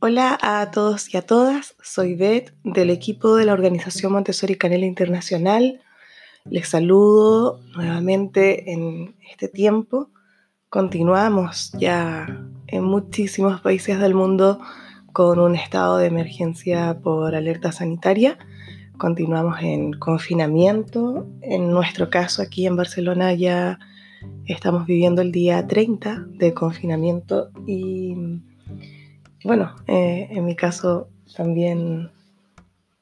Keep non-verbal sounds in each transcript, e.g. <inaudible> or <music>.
Hola a todos y a todas, soy Beth del equipo de la Organización Montessori Canela Internacional. Les saludo nuevamente en este tiempo. Continuamos ya en muchísimos países del mundo con un estado de emergencia por alerta sanitaria. Continuamos en confinamiento. En nuestro caso aquí en Barcelona ya estamos viviendo el día 30 de confinamiento y bueno, eh, en mi caso también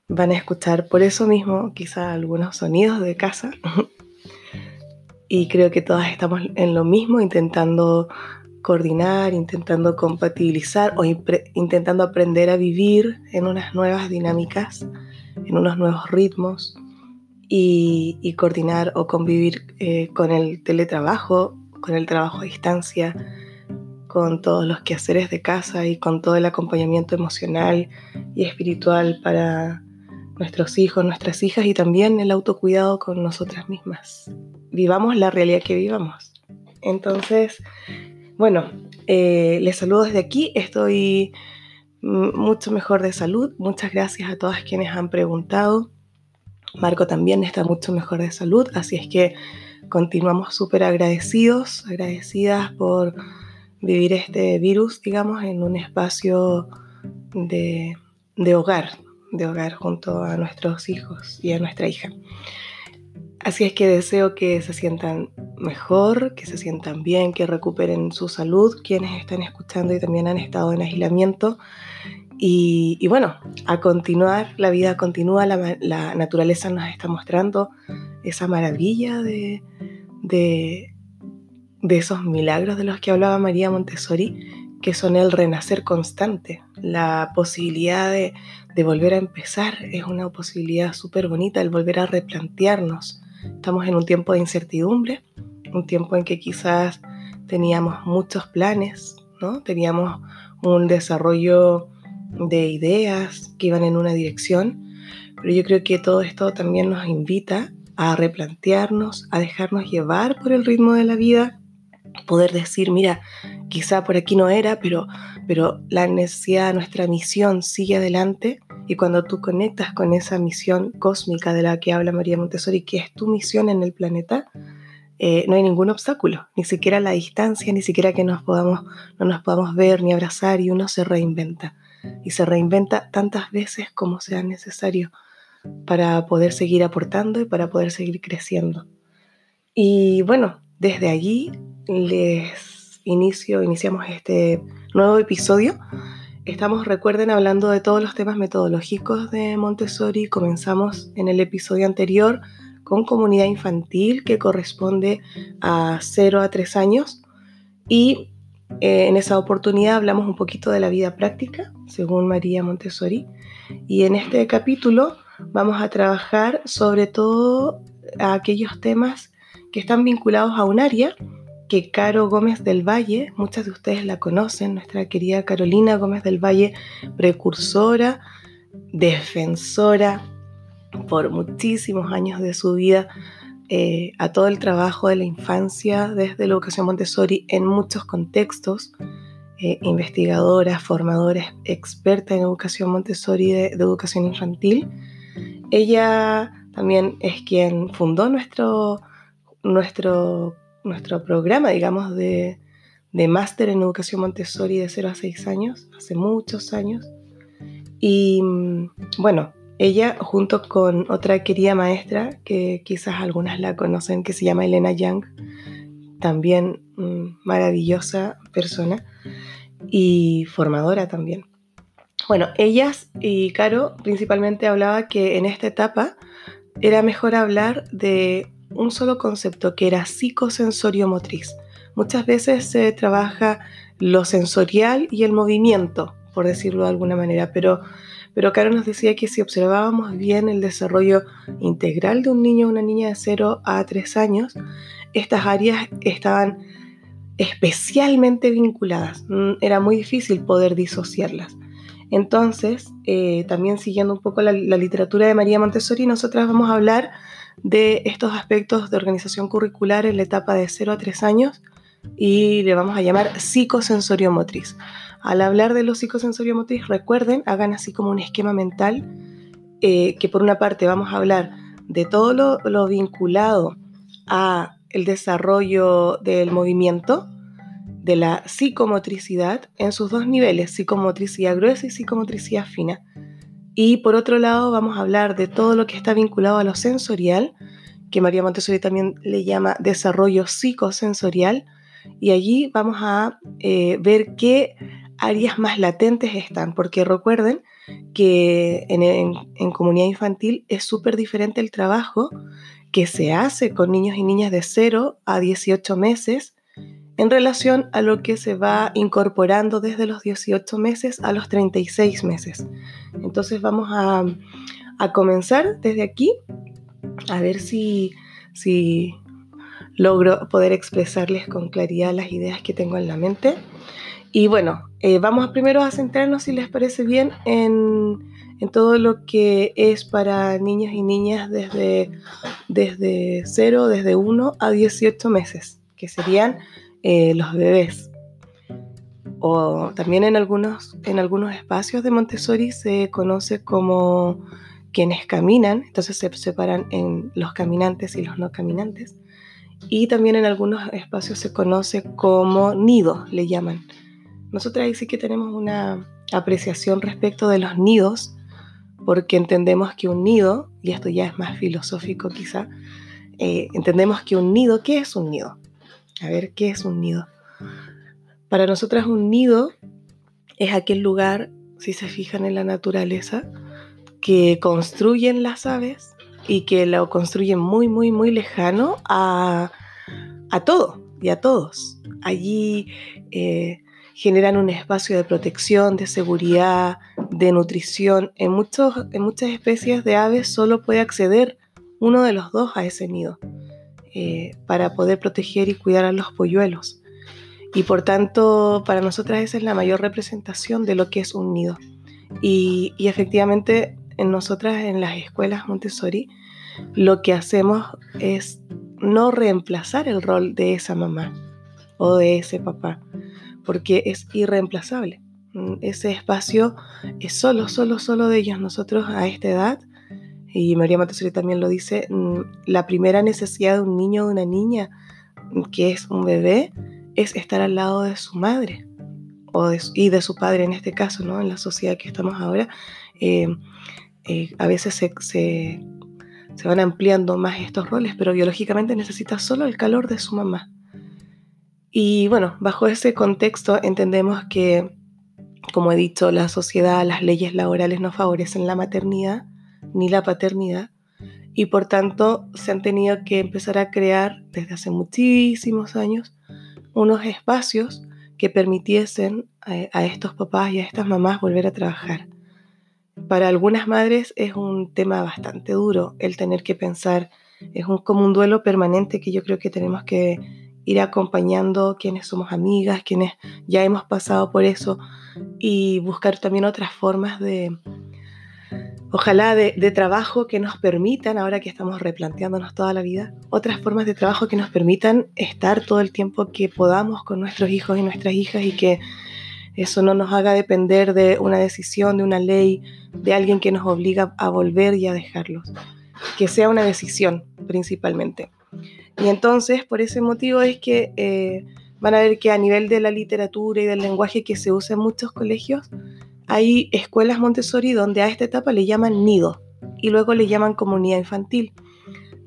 van a escuchar por eso mismo quizá algunos sonidos de casa. <laughs> y creo que todas estamos en lo mismo, intentando coordinar, intentando compatibilizar o intentando aprender a vivir en unas nuevas dinámicas, en unos nuevos ritmos y, coordinar o convivir eh, con el teletrabajo, con el trabajo a distancia, con todos los quehaceres de casa y con todo el acompañamiento emocional y espiritual para nuestros hijos, nuestras hijas y también el autocuidado con nosotras mismas. Vivamos la realidad que vivamos. Entonces, bueno, eh, les saludo desde aquí. Estoy mucho mejor de salud. Muchas gracias a todas quienes han preguntado. Marco también está mucho mejor de salud, así es que continuamos súper agradecidos, agradecidas por vivir este virus, digamos, en un espacio de, hogar, de hogar junto a nuestros hijos y a nuestra hija. Así es que deseo que se sientan mejor, que se sientan bien, que recuperen su salud, quienes están escuchando y también han estado en aislamiento. Y, bueno, a continuar, la vida continúa, la, naturaleza nos está mostrando esa maravilla de, de esos milagros de los que hablaba María Montessori, que son el renacer constante, la posibilidad de, volver a empezar, es una posibilidad súper bonita, el volver a replantearnos. Estamos en un tiempo de incertidumbre, un tiempo en que quizás teníamos muchos planes, ¿no? teníamos un desarrollo de ideas que iban en una dirección, pero yo creo que todo esto también nos invita a replantearnos, a dejarnos llevar por el ritmo de la vida poder decir, mira, quizá por aquí no era, pero, pero la necesidad, nuestra misión sigue adelante. Y cuando tú conectas con esa misión cósmica de la que habla María Montessori, que es tu misión en el planeta, eh, no hay ningún obstáculo, ni siquiera la distancia, ni siquiera que nos podamos, no nos podamos ver ni abrazar y uno se reinventa. Y se reinventa tantas veces como sea necesario para poder seguir aportando y para poder seguir creciendo. Y bueno, desde allí les inicio, iniciamos este nuevo episodio. Estamos, recuerden, hablando de todos los temas metodológicos de Montessori. Comenzamos en el episodio anterior con comunidad infantil que corresponde a 0 a 3 años y eh, en esa oportunidad hablamos un poquito de la vida práctica, según María Montessori. Y en este capítulo vamos a trabajar sobre todo aquellos temas que están vinculados a un área que Caro Gómez del Valle, muchas de ustedes la conocen, nuestra querida Carolina Gómez del Valle, precursora, defensora por muchísimos años de su vida eh, a todo el trabajo de la infancia desde la educación Montessori en muchos contextos, eh, investigadora, formadora, experta en educación Montessori de, de educación infantil. Ella también es quien fundó nuestro, nuestro nuestro programa, digamos, de, máster en educación Montessori de 0 a 6 años, hace muchos años. Y mm, bueno, ella junto con otra querida maestra, que quizás algunas la conocen, que se llama Elena Young, también mm, maravillosa persona y formadora también. Bueno, ellas y Caro principalmente hablaba que en esta etapa era mejor hablar de un solo concepto que era psicosensorio motriz. Muchas veces se trabaja lo sensorial y el movimiento, por decirlo de alguna manera, pero, pero Caro nos decía que si observábamos bien el desarrollo integral de un niño o una niña de 0 a 3 años, estas áreas estaban especialmente vinculadas. Mm, era muy difícil poder disociarlas. Entonces, eh, también siguiendo un poco la, la literatura de María Montessori, nosotras vamos a hablar de estos aspectos de organización curricular en la etapa de 0 a 3 años y le vamos a llamar psicosensorio motriz. al hablar de lo psicosensorio motriz, recuerden, hagan así como un esquema mental, eh, que por una parte vamos a hablar de todo lo, lo vinculado a el desarrollo del movimiento, de la psicomotricidad en sus dos niveles, psicomotricidad gruesa y psicomotricidad fina. Y por otro lado vamos a hablar de todo lo que está vinculado a lo sensorial, que María Montessori también le llama desarrollo psicosensorial, y allí vamos a eh, ver qué áreas más latentes están, porque recuerden que en, comunidad infantil es súper diferente el trabajo que se hace con niños y niñas de 0 a 18 meses en relación a lo que se va incorporando desde los 18 meses a los 36 meses. Entonces vamos a, comenzar desde aquí, a ver si, si logro poder expresarles con claridad las ideas que tengo en la mente. Y bueno, eh, vamos primero a centrarnos, si les parece bien, en, todo lo que es para niños y niñas desde, desde 0, desde 1 a 18 meses, que serían eh, los bebés. O también en algunos, en algunos espacios de Montessori se conoce como quienes caminan, entonces se separan en los caminantes y los no caminantes. Y también en algunos espacios se conoce como nido, le llaman. Nosotros ahí sí que tenemos una apreciación respecto de los nidos, porque entendemos que un nido, y esto ya es más filosófico quizá, eh, entendemos que un nido, ¿qué es un nido? A ver, ¿qué es un nido? Para nosotras un nido es aquel lugar, si se fijan en la naturaleza, que construyen las aves y que lo construyen muy, muy, muy lejano a, todo y a todos. Allí eh, generan un espacio de protección, de seguridad, de nutrición. En, muchos, en muchas especies de aves solo puede acceder uno de los dos a ese nido. Eh, para poder proteger y cuidar a los polluelos. Y por tanto, para nosotras esa es la mayor representación de lo que es un nido. Y, efectivamente, en nosotras, en las escuelas Montessori, lo que hacemos es no reemplazar el rol de esa mamá o de ese papá, porque es irreemplazable. Mm, ese espacio es solo, solo, solo de ellos. Nosotros a esta edad y María Montessori también lo dice, mm, la primera necesidad de un niño o de una niña, mm, que es un bebé, es estar al lado de su madre o y de su padre en este caso, ¿no? En la sociedad que estamos ahora, eh, eh, a veces se, se, se van ampliando más estos roles, pero biológicamente necesita solo el calor de su mamá. Y bueno, bajo ese contexto entendemos que, como he dicho, la sociedad, las leyes laborales no favorecen la maternidad ni la paternidad y por tanto se han tenido que empezar a crear desde hace muchísimos años unos espacios que permitiesen a, estos papás y a estas mamás volver a trabajar. Para algunas madres es un tema bastante duro el tener que pensar, es un, como un duelo permanente que yo creo que tenemos que ir acompañando quienes somos amigas, quienes ya hemos pasado por eso y buscar también otras formas de, ojalá de, trabajo que nos permitan, ahora que estamos replanteándonos toda la vida, otras formas de trabajo que nos permitan estar todo el tiempo que podamos con nuestros hijos y nuestras hijas y que eso no nos haga depender de una decisión, de una ley, de alguien que nos obliga a volver y a dejarlos. Que sea una decisión principalmente. Y entonces, por ese motivo es que eh, van a ver que a nivel de la literatura y del lenguaje que se usa en muchos colegios, hay escuelas Montessori donde a esta etapa le llaman nido y luego le llaman comunidad infantil.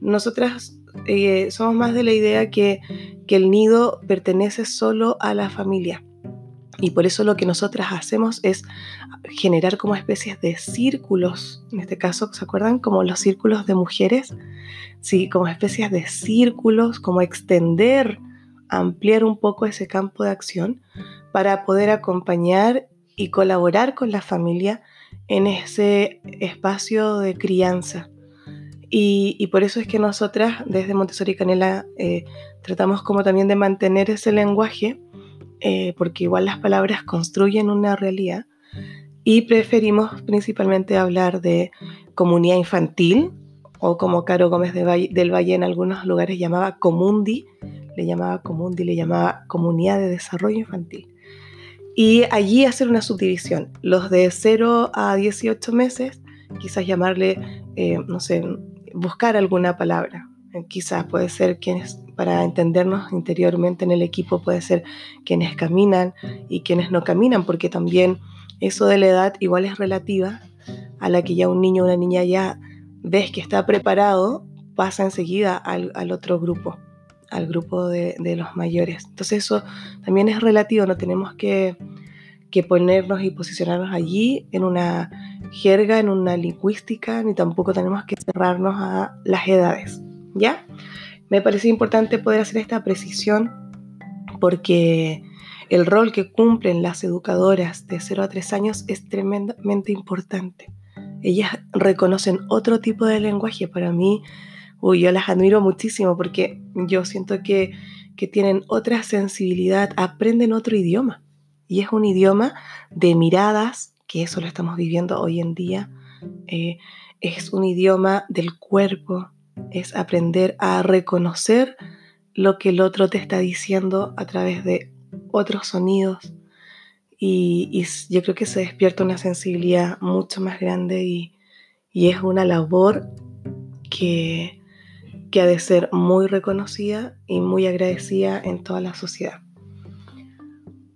Nosotras eh, somos más de la idea que, que el nido pertenece solo a la familia. Y por eso lo que nosotras hacemos es generar como especies de círculos, en este caso, ¿se acuerdan? Como los círculos de mujeres, sí, como especies de círculos, como extender, ampliar un poco ese campo de acción para poder acompañar y colaborar con la familia en ese espacio de crianza. Y, por eso es que nosotras desde Montessori Canela eh, tratamos como también de mantener ese lenguaje, eh, porque igual las palabras construyen una realidad, y preferimos principalmente hablar de comunidad infantil, o como Caro Gómez del Valle en algunos lugares llamaba comundi, le llamaba comundi, le llamaba comunidad de desarrollo infantil. Y allí hacer una subdivisión. Los de 0 a 18 meses, quizás llamarle, eh, no sé, buscar alguna palabra. Quizás puede ser quienes, para entendernos interiormente en el equipo, puede ser quienes caminan y quienes no caminan, porque también eso de la edad igual es relativa a la que ya un niño o una niña ya ves que está preparado, pasa enseguida al otro grupo al grupo de, los mayores. Entonces eso también es relativo, no tenemos que, ponernos y posicionarnos allí en una jerga, en una lingüística, ni tampoco tenemos que cerrarnos a las edades. ¿Ya? Me parece importante poder hacer esta precisión porque el rol que cumplen las educadoras de 0 a 3 años es tremendamente importante. Ellas reconocen otro tipo de lenguaje. Para mí, uy, yo las admiro muchísimo porque yo siento que, tienen otra sensibilidad, aprenden otro idioma. Y es un idioma de miradas, que eso lo estamos viviendo hoy en día. Eh, es un idioma del cuerpo, es aprender a reconocer lo que el otro te está diciendo a través de otros sonidos. Y, yo creo que se despierta una sensibilidad mucho más grande y, y es una labor que, que ha de ser muy reconocida y muy agradecida en toda la sociedad.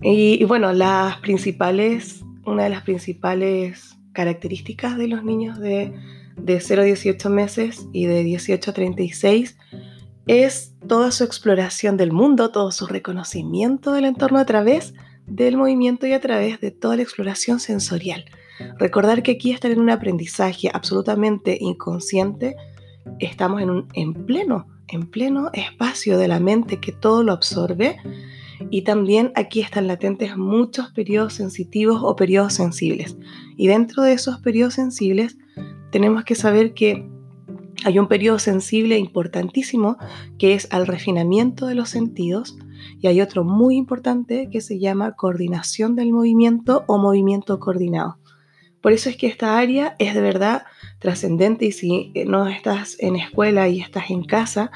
Y, bueno, las principales, una de las principales características de los niños de, de 0 a 18 meses y de 18 a 36 es toda su exploración del mundo, todo su reconocimiento del entorno a través del movimiento y a través de toda la exploración sensorial. Recordar que aquí están en un aprendizaje absolutamente inconsciente estamos en, un, en pleno, en pleno espacio de la mente que todo lo absorbe y también aquí están latentes muchos periodos sensitivos o periodos sensibles. Y dentro de esos periodos sensibles tenemos que saber que hay un periodo sensible importantísimo que es al refinamiento de los sentidos y hay otro muy importante que se llama coordinación del movimiento o movimiento coordinado. Por eso es que esta área es de verdad trascendente y si eh, no estás en escuela y estás en casa,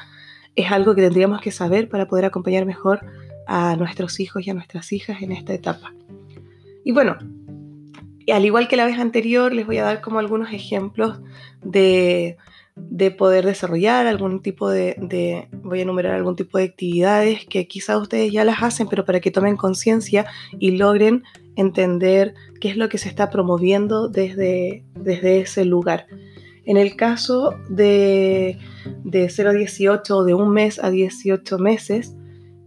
es algo que tendríamos que saber para poder acompañar mejor a nuestros hijos y a nuestras hijas en esta etapa. Y bueno, al igual que la vez anterior, les voy a dar como algunos ejemplos de de poder desarrollar algún tipo de, voy a enumerar algún tipo de actividades que quizás ustedes ya las hacen, pero para que tomen conciencia y logren entender qué es lo que se está promoviendo desde, desde ese lugar. En el caso de, de 0 a 18 o de un mes a 18 meses,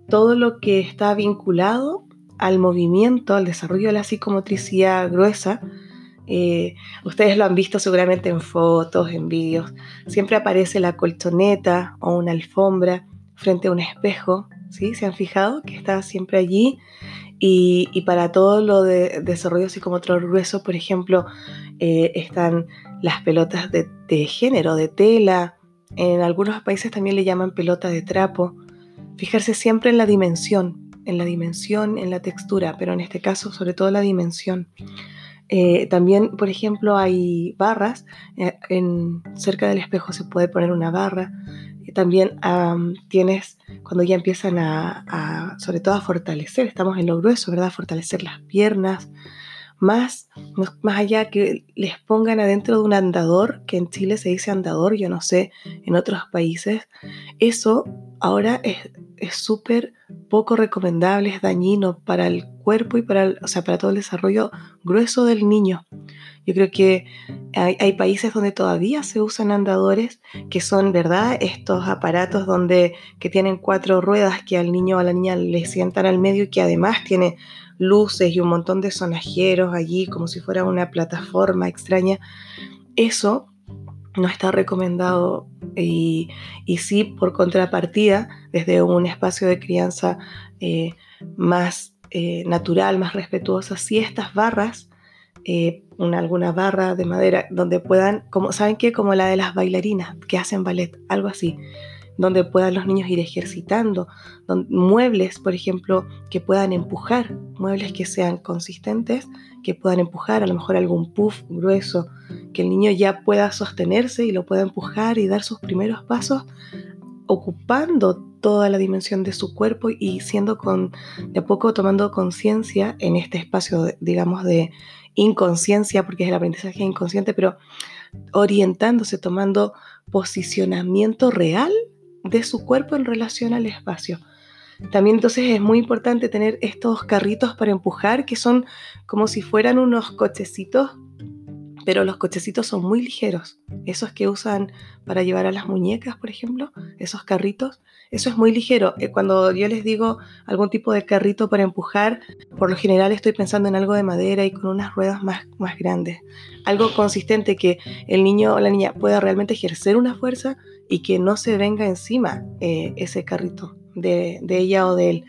todo lo que está vinculado al movimiento, al desarrollo de la psicomotricidad gruesa, eh, ustedes lo han visto seguramente en fotos, en vídeos. Siempre aparece la colchoneta o una alfombra frente a un espejo. ¿sí? ¿Se han fijado que está siempre allí? Y, para todo lo de desarrollo psicomotor grueso, por ejemplo, eh, están las pelotas de, de género, de tela. En algunos países también le llaman pelota de trapo. Fijarse siempre en la dimensión, en la dimensión, en la textura, pero en este caso sobre todo la dimensión. Eh, también, por ejemplo, hay barras. Eh, en, cerca del espejo se puede poner una barra. También tienes, cuando ya empiezan a, sobre todo a fortalecer, estamos en lo grueso, ¿verdad? Fortalecer las piernas. Más, más allá que les pongan adentro de un andador, que en Chile se dice andador, yo no sé, en otros países, eso ahora es súper poco recomendable, es dañino para el cuerpo y para, o sea, para todo el desarrollo grueso del niño. Yo creo que hay, países donde todavía se usan andadores, que son, ¿verdad? Estos aparatos donde, que tienen cuatro ruedas que al niño o a la niña le sientan al medio y que además tiene luces y un montón de sonajeros allí, como si fuera una plataforma extraña. Eso no está recomendado y, y, sí, por contrapartida, desde un espacio de crianza eh, más eh, natural, más respetuosa, si estas barras, eh, una, alguna barra de madera donde puedan, como, ¿saben qué? Como la de las bailarinas que hacen ballet, algo así, donde puedan los niños ir ejercitando, muebles, por ejemplo, que puedan empujar, muebles que sean consistentes, que puedan empujar, a lo mejor algún puff grueso, que el niño ya pueda sostenerse y lo pueda empujar y dar sus primeros pasos ocupando toda la dimensión de su cuerpo y siendo con, de poco tomando conciencia en este espacio, digamos, de inconsciencia, porque es el aprendizaje inconsciente, pero orientándose, tomando posicionamiento real de su cuerpo en relación al espacio. También entonces es muy importante tener estos carritos para empujar que son como si fueran unos cochecitos pero los cochecitos son muy ligeros. Esos que usan para llevar a las muñecas, por ejemplo, esos carritos, eso es muy ligero. Eh, cuando yo les digo algún tipo de carrito para empujar, por lo general estoy pensando en algo de madera y con unas ruedas más, más grandes. Algo consistente que el niño o la niña pueda realmente ejercer una fuerza y que no se venga encima eh, ese carrito de, de ella o de él.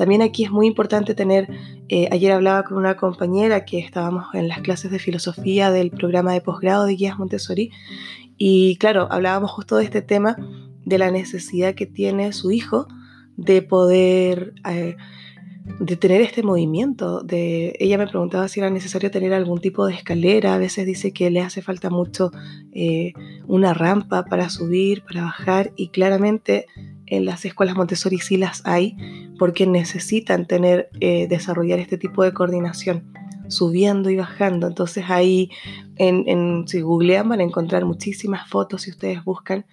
También aquí es muy importante tener, eh, ayer hablaba con una compañera que estábamos en las clases de filosofía del programa de posgrado de Guías Montessori y claro, hablábamos justo de este tema de la necesidad que tiene su hijo de poder... Eh, de tener este movimiento. De, ella me preguntaba si era necesario tener algún tipo de escalera. A veces dice que le hace falta mucho eh, una rampa para subir, para bajar. Y claramente en las escuelas Montessori sí las hay porque necesitan tener, eh, desarrollar este tipo de coordinación subiendo y bajando. Entonces ahí, en, si googlean, van a encontrar muchísimas fotos si ustedes buscan.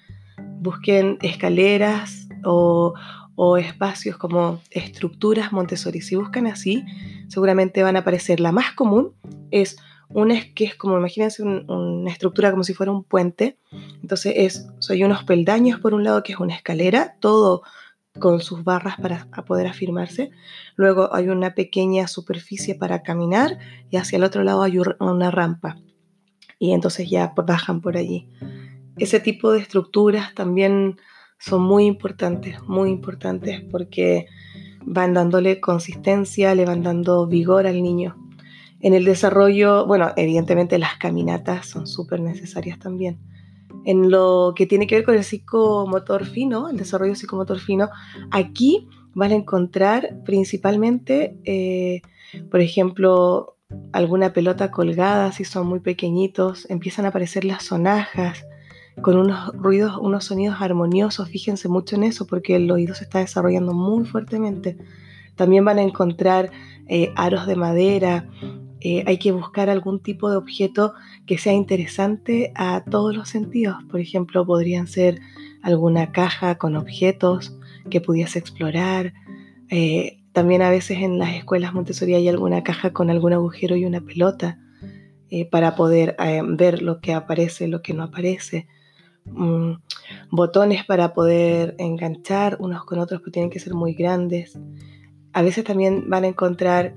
Busquen escaleras o, o espacios como estructuras Montessori. Si buscan así, seguramente van a aparecer. La más común es una que es como, imagínense una estructura como si fuera un puente. Entonces es, soy unos peldaños por un lado que es una escalera, todo con sus barras para poder afirmarse. Luego hay una pequeña superficie para caminar y hacia el otro lado hay una rampa. Y entonces ya bajan por allí. Ese tipo de estructuras también son muy importantes, muy importantes porque van dándole consistencia, le van dando vigor al niño. En el desarrollo, bueno, evidentemente las caminatas son súper necesarias también. En lo que tiene que ver con el psicomotor fino, el desarrollo psicomotor fino, aquí van a encontrar principalmente, eh, por ejemplo, alguna pelota colgada, si son muy pequeñitos, empiezan a aparecer las sonajas, con unos ruidos, unos sonidos armoniosos, fíjense mucho en eso porque el oído se está desarrollando muy fuertemente. También van a encontrar eh, aros de madera, eh, hay que buscar algún tipo de objeto que sea interesante a todos los sentidos. Por ejemplo, podrían ser alguna caja con objetos que pudiese explorar. Eh, también a veces en las escuelas Montessori hay alguna caja con algún agujero y una pelota para poder ver lo que aparece, lo que no aparece. Mm, botones para poder enganchar unos con otros, que tienen que ser muy grandes. A veces también van a encontrar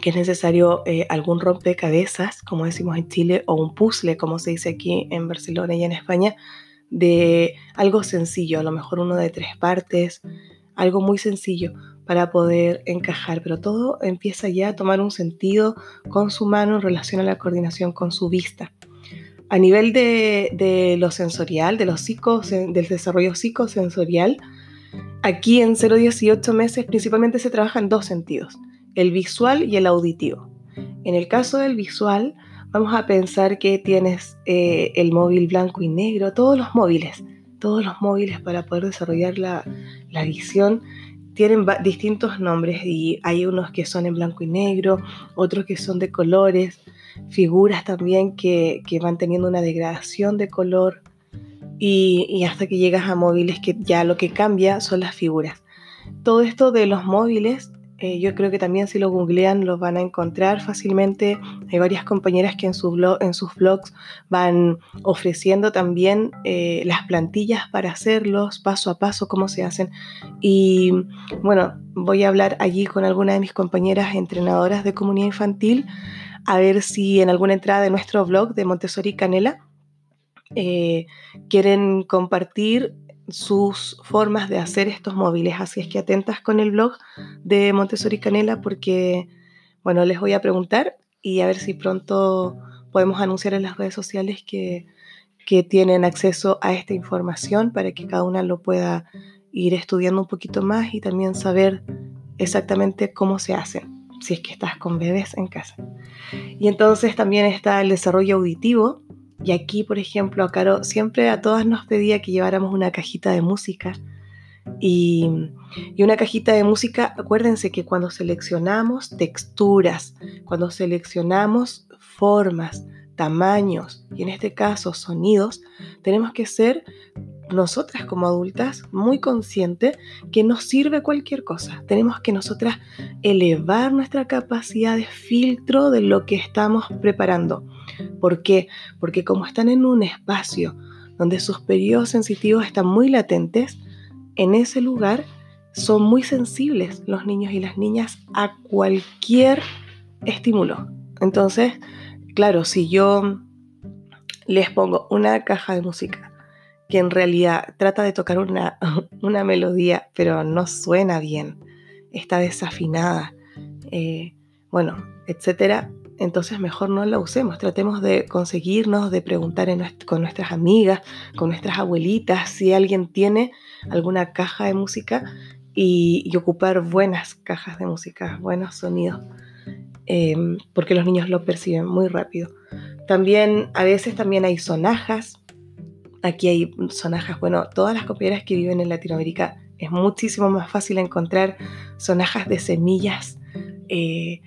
que es necesario eh, algún rompecabezas, como decimos en Chile, o un puzzle, como se dice aquí en Barcelona y en España, de algo sencillo, a lo mejor uno de tres partes, algo muy sencillo para poder encajar, pero todo empieza ya a tomar un sentido con su mano en relación a la coordinación con su vista. A nivel de, lo sensorial, de los del desarrollo psicosensorial, aquí en 0-18 meses principalmente se trabaja en dos sentidos, el visual y el auditivo. En el caso del visual, vamos a pensar que tienes eh, el móvil blanco y negro, todos los móviles, todos los móviles para poder desarrollar la, la visión tienen distintos nombres y hay unos que son en blanco y negro, otros que son de colores, figuras también que, van teniendo una degradación de color y, hasta que llegas a móviles que ya lo que cambia son las figuras. Todo esto de los móviles, eh, yo creo que también si lo googlean lo van a encontrar fácilmente. Hay varias compañeras que en sus blogs van ofreciendo también eh, las plantillas para hacerlos paso a paso, cómo se hacen. Y bueno, voy a hablar allí con alguna de mis compañeras entrenadoras de comunidad infantil a ver si en alguna entrada de nuestro blog de Montessori Canela eh, quieren compartir sus formas de hacer estos móviles. Así es que atentas con el blog de Montessori Canela porque, bueno, les voy a preguntar y a ver si pronto podemos anunciar en las redes sociales que, que tienen acceso a esta información para que cada una lo pueda ir estudiando un poquito más y también saber exactamente cómo se hacen si es que estás con bebés en casa. Y entonces también está el desarrollo auditivo. Y aquí, por ejemplo, a Caro siempre a todas nos pedía que lleváramos una cajita de música. Y, y, una cajita de música, acuérdense que cuando seleccionamos texturas, cuando seleccionamos formas, tamaños y en este caso sonidos, tenemos que ser nosotras como adultas muy conscientes que nos sirve cualquier cosa. Tenemos que nosotras elevar nuestra capacidad de filtro de lo que estamos preparando. ¿Por qué? Porque como están en un espacio donde sus periodos sensitivos están muy latentes, en ese lugar son muy sensibles los niños y las niñas a cualquier estímulo. Entonces, claro, si yo les pongo una caja de música que en realidad trata de tocar una, <laughs> una melodía, pero no suena bien, está desafinada, eh, bueno, etcétera, entonces mejor no la usemos. Tratemos de conseguirnos, de preguntar con nuestras amigas, con nuestras abuelitas, si alguien tiene alguna caja de música y, ocupar buenas cajas de música, buenos sonidos, em, porque los niños lo perciben muy rápido. También a veces también hay sonajas Aquí hay sonajas, bueno, todas las compañeras que viven en Latinoamérica es muchísimo más fácil encontrar sonajas de semillas, eh,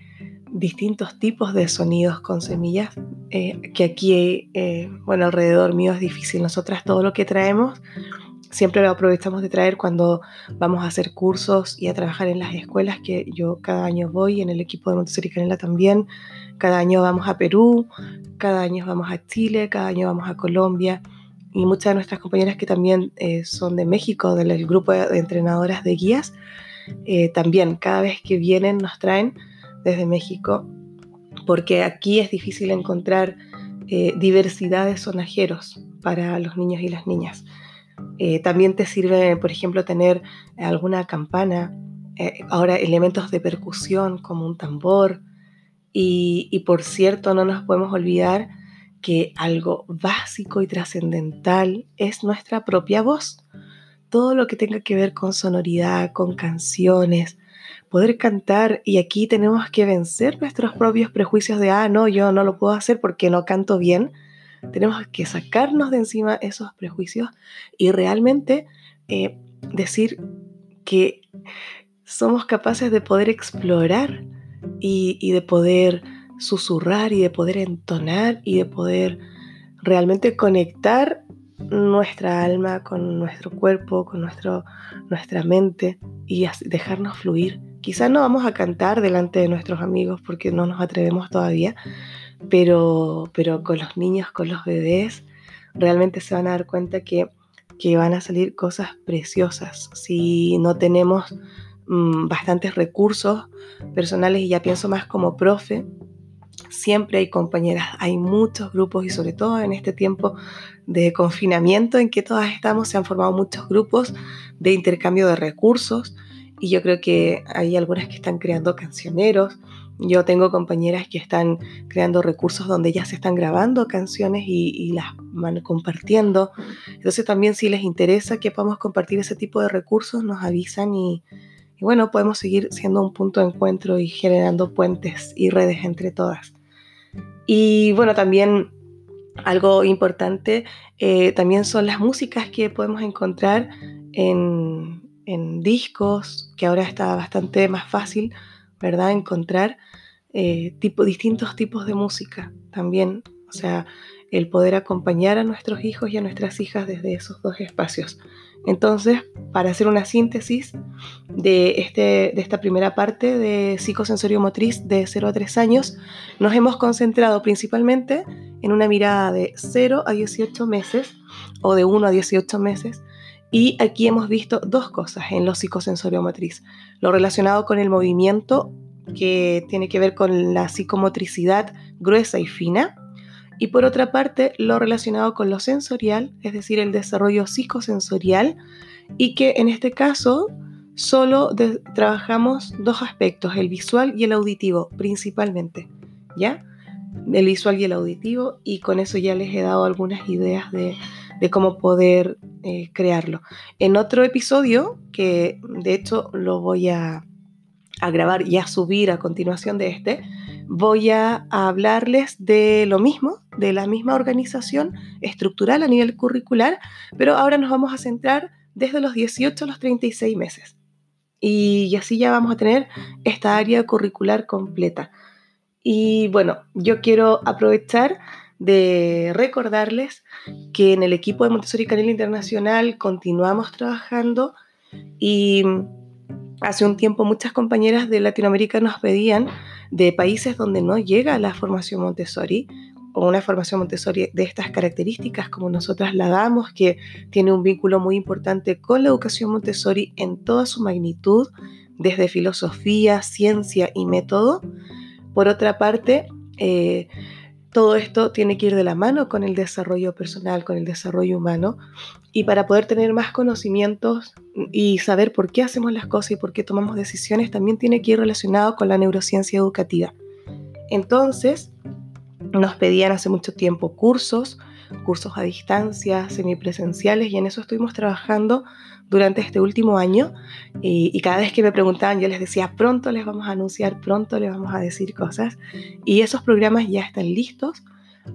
distintos tipos de sonidos con semillas, eh, que aquí, eh, bueno, alrededor mío es difícil. Nosotras todo lo que traemos siempre lo aprovechamos de traer cuando vamos a hacer cursos y a trabajar en las escuelas, que yo cada año voy, en el equipo de Montessori Canela también. Cada año vamos a Perú, cada año vamos a Chile, cada año vamos a Colombia y muchas de nuestras compañeras que también eh, son de México, del grupo de entrenadoras de guías, eh, también cada vez que vienen nos traen desde México, porque aquí es difícil encontrar eh, diversidad de sonajeros para los niños y las niñas. también te sirve, por ejemplo, tener alguna campana, ahora elementos de percusión como un tambor, y, y por cierto, no nos podemos olvidar que algo básico y trascendental es nuestra propia voz. Todo lo que tenga que ver con sonoridad, con canciones, poder cantar y aquí tenemos que vencer nuestros propios prejuicios de, ah, no, yo no lo puedo hacer porque no canto bien. Tenemos que sacarnos de encima esos prejuicios y realmente eh, decir que somos capaces de poder explorar y, y de poder susurrar y de poder entonar y de poder realmente conectar nuestra alma con nuestro cuerpo, con nuestro, nuestra mente y dejarnos fluir. Quizás no vamos a cantar delante de nuestros amigos porque no nos atrevemos todavía, pero, pero con los niños, con los bebés, realmente se van a dar cuenta que, que van a salir cosas preciosas. Si no tenemos mm, bastantes recursos personales y ya pienso más como profe, siempre hay compañeras, hay muchos grupos y sobre todo en este tiempo de confinamiento en que todas estamos, se han formado muchos grupos de intercambio de recursos y yo creo que hay algunas que están creando cancioneros. Yo tengo compañeras que están creando recursos donde ellas están grabando canciones y, las van compartiendo. Entonces también si les interesa que podamos compartir ese tipo de recursos, nos avisan y, y bueno, podemos seguir siendo un punto de encuentro y generando puentes y redes entre todas. Y bueno, también algo importante eh, también son las músicas que podemos encontrar en, discos, que ahora está bastante más fácil, ¿verdad? Encontrar eh, tipo, distintos tipos de música también. O sea, el poder acompañar a nuestros hijos y a nuestras hijas desde esos dos espacios. Entonces, para hacer una síntesis de, este, de esta primera parte de psicosensorio motriz de 0 a 3 años, nos hemos concentrado principalmente en una mirada de 0 a 18 meses o de 1 a 18 meses. Y aquí hemos visto dos cosas en lo psicosensorio motriz. Lo relacionado con el movimiento, que tiene que ver con la psicomotricidad gruesa y fina, y por otra parte lo relacionado con lo sensorial, es decir, el desarrollo psicosensorial, y que en este caso solo trabajamos dos aspectos, el visual y el auditivo principalmente, ¿ya? El visual y el auditivo, y con eso ya les he dado algunas ideas de, cómo poder eh, crearlo. En otro episodio, que de hecho lo voy a grabar y a subir a continuación de este, voy a hablarles de lo mismo, de la misma organización estructural a nivel curricular, pero ahora nos vamos a centrar desde los 18 a los 36 meses. Y así ya vamos a tener esta área curricular completa. Y bueno, yo quiero aprovechar de recordarles que en el equipo de Montessori Canela Internacional continuamos trabajando y hace un tiempo muchas compañeras de Latinoamérica nos pedían de países donde no llega la formación Montessori una formación Montessori de estas características como nosotras la damos, que tiene un vínculo muy importante con la educación Montessori en toda su magnitud, desde filosofía, ciencia y método. Por otra parte, eh, todo esto tiene que ir de la mano con el desarrollo personal, con el desarrollo humano. Y para poder tener más conocimientos y saber por qué hacemos las cosas y por qué tomamos decisiones, también tiene que ir relacionado con la neurociencia educativa. Entonces, nos pedían hace mucho tiempo cursos, cursos a distancia, semipresenciales, y en eso estuvimos trabajando durante este último año. Y, cada vez que me preguntaban yo les decía, pronto les vamos a anunciar, pronto les vamos a decir cosas y esos programas ya están listos,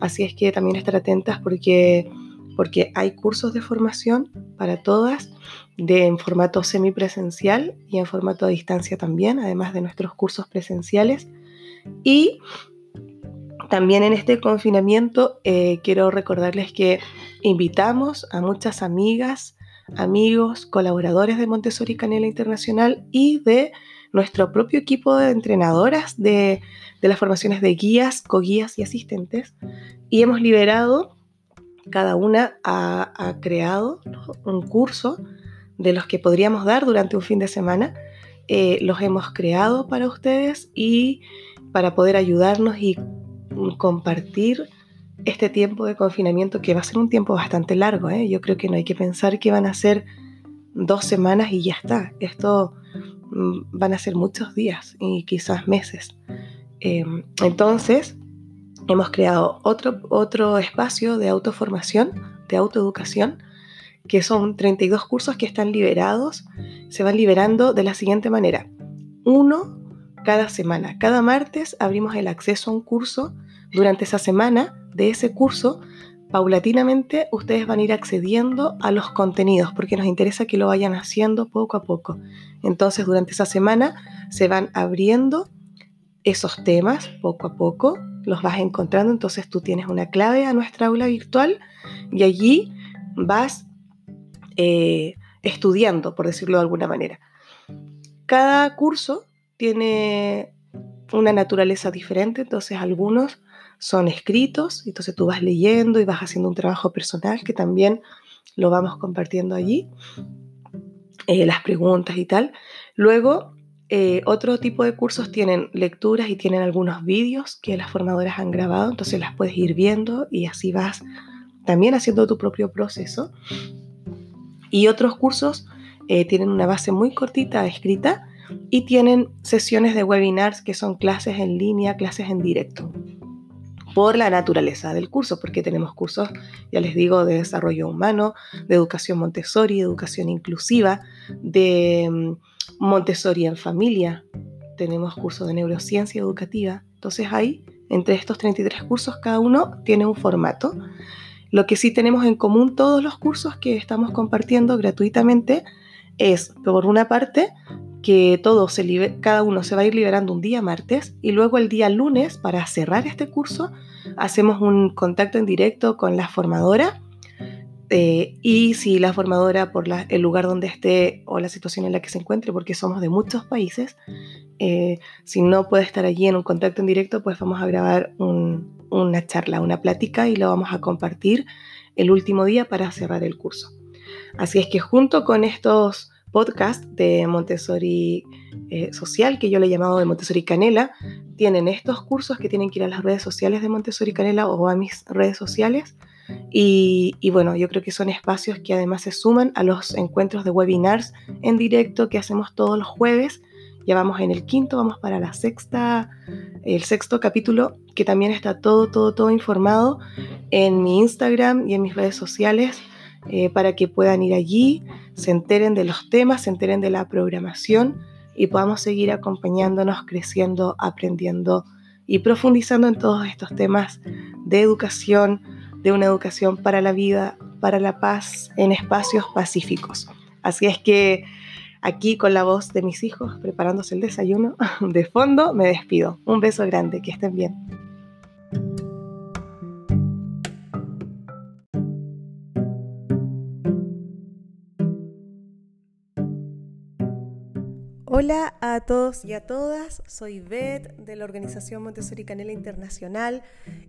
así es que también estar atentas porque, porque hay cursos de formación para todas de, en formato semipresencial y en formato a distancia también, además de nuestros cursos presenciales. Y también en este confinamiento eh, quiero recordarles que invitamos a muchas amigas, amigos, colaboradores de Montessori Canela Internacional y de nuestro propio equipo de entrenadoras de, las formaciones de guías, coguías y asistentes. Y hemos liberado, cada una ha, creado un curso de los que podríamos dar durante un fin de semana. Eh, los hemos creado para ustedes y para poder ayudarnos y compartir este tiempo de confinamiento, que va a ser un tiempo bastante largo. ¿eh? Yo creo que no hay que pensar que van a ser dos semanas y ya está. Esto mm, van a ser muchos días y quizás meses. Em, entonces, hemos creado otro, otro espacio de autoformación, de autoeducación, que son 32 cursos que están liberados. Se van liberando de la siguiente manera. Uno cada semana. Cada martes abrimos el acceso a un curso. Durante esa semana de ese curso, paulatinamente ustedes van a ir accediendo a los contenidos porque nos interesa que lo vayan haciendo poco a poco. Entonces, durante esa semana se van abriendo esos temas poco a poco, los vas encontrando, entonces tú tienes una clave a nuestra aula virtual y allí vas eh, estudiando, por decirlo de alguna manera. Cada curso tiene una naturaleza diferente, entonces algunos son escritos, entonces tú vas leyendo y vas haciendo un trabajo personal que también lo vamos compartiendo allí, eh, las preguntas y tal. Luego, eh, otro tipo de cursos tienen lecturas y tienen algunos vídeos que las formadoras han grabado, entonces las puedes ir viendo y así vas también haciendo tu propio proceso. Y otros cursos eh, tienen una base muy cortita escrita y tienen sesiones de webinars que son clases en línea, clases en directo por la naturaleza del curso, porque tenemos cursos, ya les digo, de desarrollo humano, de educación Montessori, educación inclusiva, de mm, Montessori en familia, tenemos cursos de neurociencia educativa. Entonces ahí, entre estos 33 cursos, cada uno tiene un formato. Lo que sí tenemos en común todos los cursos que estamos compartiendo gratuitamente es, por una parte, que todo se cada uno se va a ir liberando un día martes y luego el día lunes, para cerrar este curso, hacemos un contacto en directo con la formadora eh, y si la formadora, por el lugar donde esté o la situación en la que se encuentre, porque somos de muchos países, eh, si no puede estar allí en un contacto en directo, pues vamos a grabar una charla, una plática y lo vamos a compartir el último día para cerrar el curso. Así es que junto con estos podcast de Montessori eh, Social, que yo le he llamado de Montessori Canela. Tienen estos cursos que tienen que ir a las redes sociales de Montessori Canela o a mis redes sociales. Y, bueno, yo creo que son espacios que además se suman a los encuentros de webinars en directo que hacemos todos los jueves. Ya vamos en el quinto, vamos para la sexta, el sexto capítulo, que también está todo, todo, todo informado en mi Instagram y en mis redes sociales eh, para que puedan ir allí, se enteren de los temas, se enteren de la programación y podamos seguir acompañándonos, creciendo, aprendiendo y profundizando en todos estos temas de educación, de una educación para la vida, para la paz, en espacios pacíficos. Así es que aquí con la voz de mis hijos preparándose el desayuno <laughs> de fondo, me despido. Un beso grande, que estén bien. Hola a todos y a todas, soy Beth de la organización Montessori Canela Internacional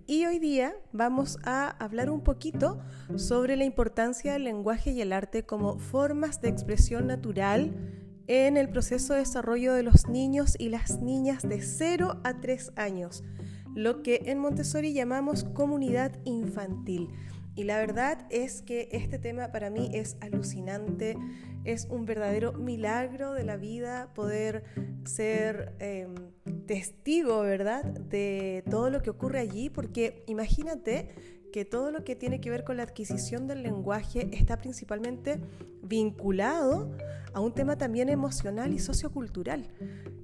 y hoy día vamos a hablar un poquito sobre la importancia del lenguaje y el arte como formas de expresión natural en el proceso de desarrollo de los niños y las niñas de 0 a 3 años, lo que en Montessori llamamos comunidad infantil. Y la verdad es que este tema para mí es alucinante, es un verdadero milagro de la vida poder ser em, testigo, ¿verdad?, de todo lo que ocurre allí, porque imagínate que todo lo que tiene que ver con la adquisición del lenguaje está principalmente vinculado a un tema también emocional y sociocultural.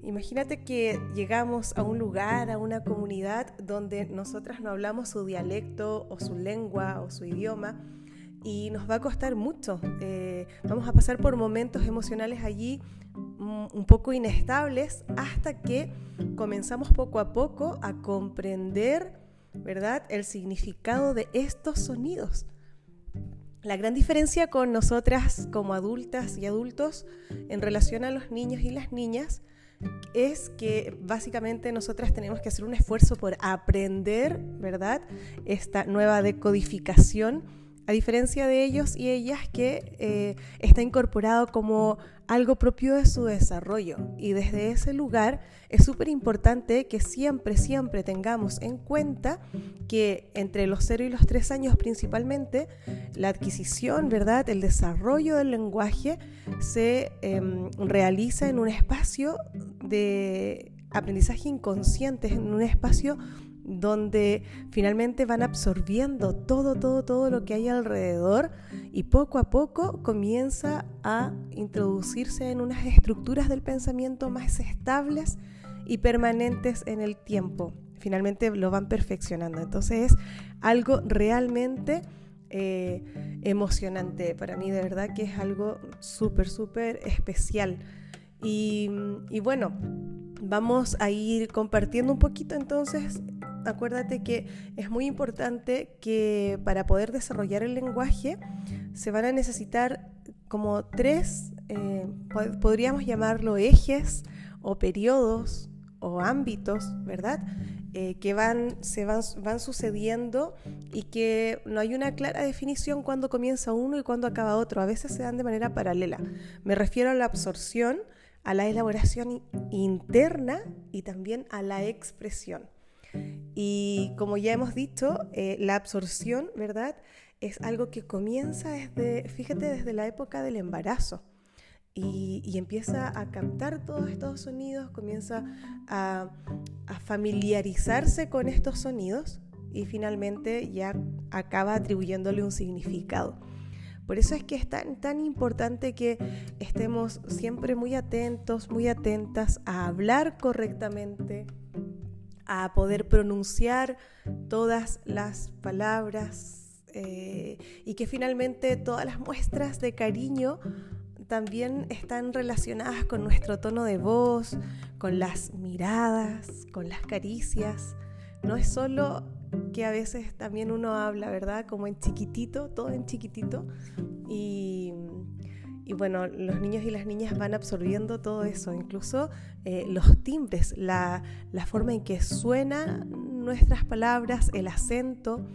Imagínate que llegamos a un lugar, a una comunidad donde nosotras no hablamos su dialecto o su lengua o su idioma y nos va a costar mucho. Eh, vamos a pasar por momentos emocionales allí mm, un poco inestables hasta que comenzamos poco a poco a comprender, ¿verdad?, el significado de estos sonidos. La gran diferencia con nosotras como adultas y adultos en relación a los niños y las niñas es que básicamente nosotras tenemos que hacer un esfuerzo por aprender, ¿verdad? Esta nueva decodificación, a diferencia de ellos y ellas que eh, está incorporado como algo propio de su desarrollo. Y desde ese lugar es súper importante que siempre, siempre tengamos en cuenta que entre los 0 y los 3 años principalmente, la adquisición, ¿verdad? El desarrollo del lenguaje se em, realiza en un espacio de aprendizaje inconsciente, en un espacio donde finalmente van absorbiendo todo, todo, todo lo que hay alrededor y poco a poco comienza a introducirse en unas estructuras del pensamiento más estables y permanentes en el tiempo. Finalmente lo van perfeccionando. Entonces es algo realmente eh, emocionante. Para mí de verdad que es algo súper, súper especial. Y, y bueno, vamos a ir compartiendo un poquito entonces acuérdate que es muy importante que para poder desarrollar el lenguaje se van a necesitar como tres, eh, podríamos llamarlo ejes o periodos o ámbitos, ¿verdad? Eh, que van, se van, van sucediendo y que no hay una clara definición cuando comienza uno y cuando acaba otro. A veces se dan de manera paralela. Me refiero a la absorción, a la elaboración interna y también a la expresión. Y como ya hemos dicho, eh, la absorción, ¿verdad? Es algo que comienza desde, fíjate, desde la época del embarazo. Y, empieza a captar todos estos sonidos, comienza a, familiarizarse con estos sonidos y finalmente ya acaba atribuyéndole un significado. Por eso es que es tan, tan importante que estemos siempre muy atentos, muy atentas a hablar correctamente, a poder pronunciar todas las palabras eh, y que finalmente todas las muestras de cariño también están relacionadas con nuestro tono de voz, con las miradas, con las caricias. No es solo que a veces también uno habla, ¿verdad? Como en chiquitito, todo en chiquitito. Y, y bueno, los niños y las niñas van absorbiendo todo eso, incluso eh, los timbres, la, forma en que suenan nuestras palabras, el acento.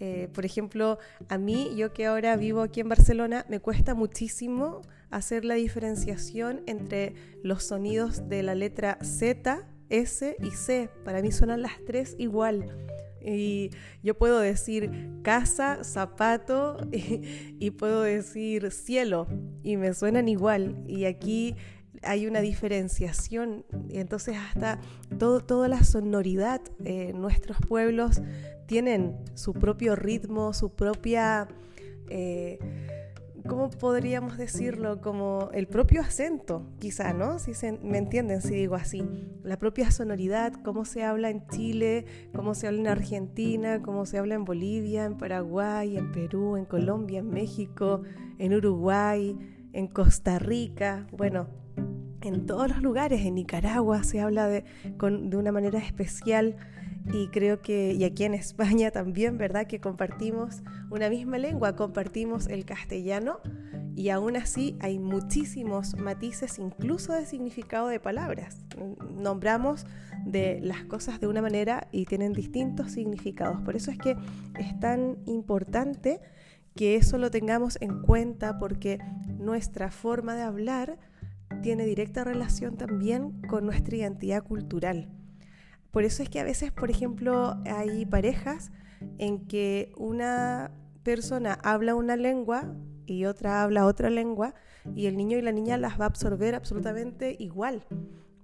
Eh, por ejemplo, a mí, yo que ahora vivo aquí en Barcelona, me cuesta muchísimo hacer la diferenciación entre los sonidos de la letra Z, S y C. Para mí suenan las tres igual. Y yo puedo decir casa, zapato <laughs> y, puedo decir cielo y me suenan igual. Y aquí hay una diferenciación. Entonces hasta todo, toda la sonoridad, eh, nuestros pueblos tienen su propio ritmo, su propia... Eh, ¿cómo podríamos decirlo? Como el propio acento, quizá, ¿no? Si me entienden si digo así. La propia sonoridad, cómo se habla en Chile, cómo se habla en Argentina, cómo se habla en Bolivia, en Paraguay, en Perú, en Colombia, en México, en Uruguay, en Costa Rica, bueno, en todos los lugares, en Nicaragua se habla de, de una manera especial y creo que, y aquí en España <laughs> también, ¿verdad? Que compartimos una misma lengua, compartimos el castellano y aún así hay muchísimos matices incluso de significado de palabras. Nombramos de las cosas de una manera y tienen distintos significados. Por eso es que es tan importante que eso lo tengamos en cuenta porque nuestra forma de hablar tiene directa relación también con nuestra identidad cultural. Por eso es que a veces, por ejemplo, hay parejas en que una persona habla una lengua y otra habla otra lengua y el niño y la niña las va a absorber absolutamente igual.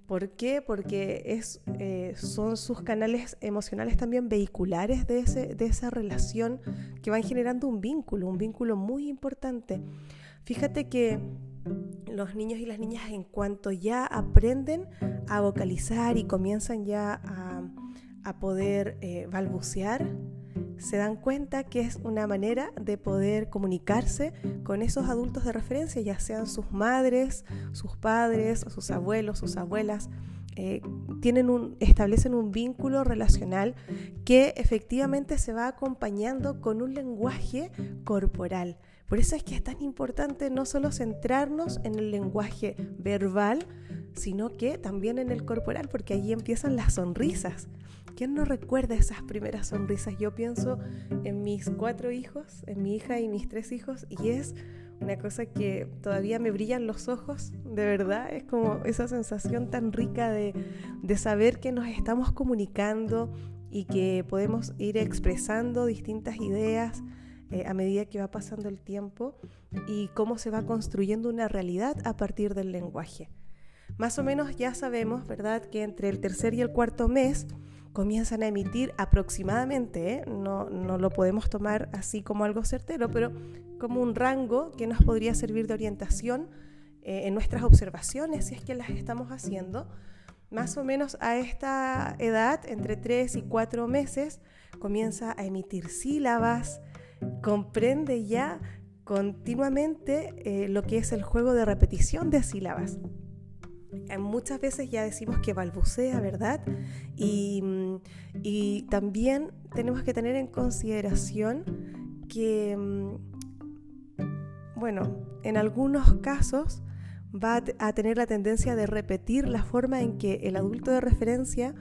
¿Por qué? Porque es, eh, son sus canales emocionales también vehiculares de, ese, de esa relación que van generando un vínculo, un vínculo muy importante. Fíjate que los niños y las niñas en cuanto ya aprenden a vocalizar y comienzan ya a, poder eh, balbucear, se dan cuenta que es una manera de poder comunicarse con esos adultos de referencia, ya sean sus madres, sus padres, sus abuelos, sus abuelas. Eh, tienen un, establecen un vínculo relacional que efectivamente se va acompañando con un lenguaje corporal. Por eso es que es tan importante no solo centrarnos en el lenguaje verbal, sino que también en el corporal, porque allí empiezan las sonrisas. ¿Quién no recuerda esas primeras sonrisas? Yo pienso en mis cuatro hijos, en mi hija y mis tres hijos, y es una cosa que todavía me brillan los ojos, de verdad, es como esa sensación tan rica de, de saber que nos estamos comunicando y que podemos ir expresando distintas ideas eh, a medida que va pasando el tiempo y cómo se va construyendo una realidad a partir del lenguaje. Más o menos ya sabemos, ¿verdad?, que entre el tercer y el cuarto mes comienzan a emitir aproximadamente, ¿eh? no, no, lo podemos tomar así como algo certero, pero como un rango que nos podría servir de orientación eh, en nuestras observaciones, si es que las estamos haciendo. Más o menos a esta edad, entre 3 y 4 meses, comienza a emitir sílabas, comprende ya continuamente eh, lo que es el juego de repetición de sílabas. Eh, muchas veces ya decimos que balbucea, ¿verdad? Y, mm, y también tenemos que tener en consideración que, mm, bueno, en algunos casos va a tener la tendencia de repetir la forma en que el adulto de referencia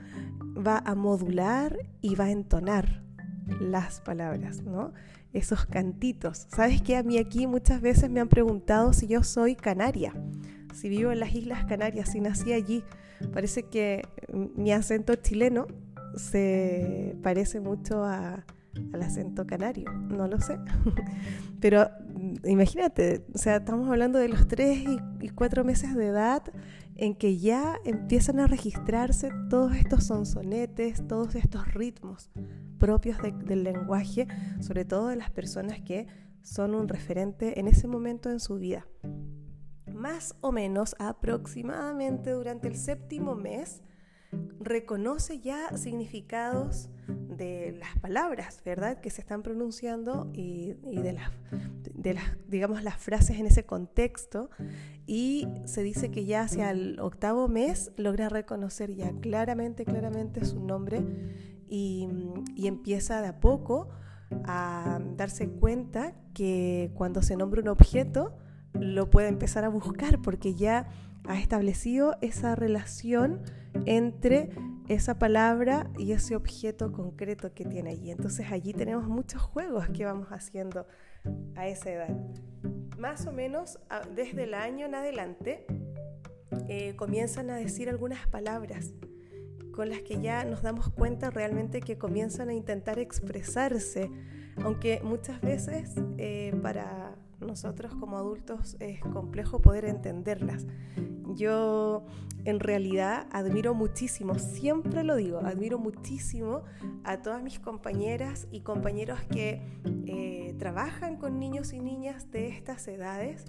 va a modular y va a entonar las palabras, ¿no? Esos cantitos. ¿Sabes que a mí aquí muchas veces me han preguntado si yo soy canaria? si vivo en las Islas Canarias, si nací allí, parece que mi acento chileno se parece mucho al acento canario, no lo sé. <laughs> Pero mm, imagínate, o sea, estamos hablando de los tres y, cuatro meses de edad en que ya empiezan a registrarse todos estos sonsonetes, todos estos ritmos propios del lenguaje, sobre todo de las personas que son un referente en ese momento en su vida. Más o menos aproximadamente durante el séptimo mes, reconoce ya significados de las palabras, ¿verdad? Que se están pronunciando y, de, las, de las, digamos, las frases en ese contexto. Y se dice que ya hacia el octavo mes logra reconocer ya claramente, claramente su nombre y, y empieza de a poco a darse cuenta que cuando se nombra un objeto, lo puede empezar a buscar porque ya ha establecido esa relación entre esa palabra y ese objeto concreto que tiene allí. Entonces allí tenemos muchos juegos que vamos haciendo a esa edad. Más o menos desde el año en adelante eh, comienzan a decir algunas palabras con las que ya nos damos cuenta realmente que comienzan a intentar expresarse, aunque muchas veces eh, para nosotros como adultos es complejo poder entenderlas. Yo en realidad admiro muchísimo, siempre lo digo, admiro muchísimo a todas mis compañeras y compañeros que eh, trabajan con niños y niñas de estas edades,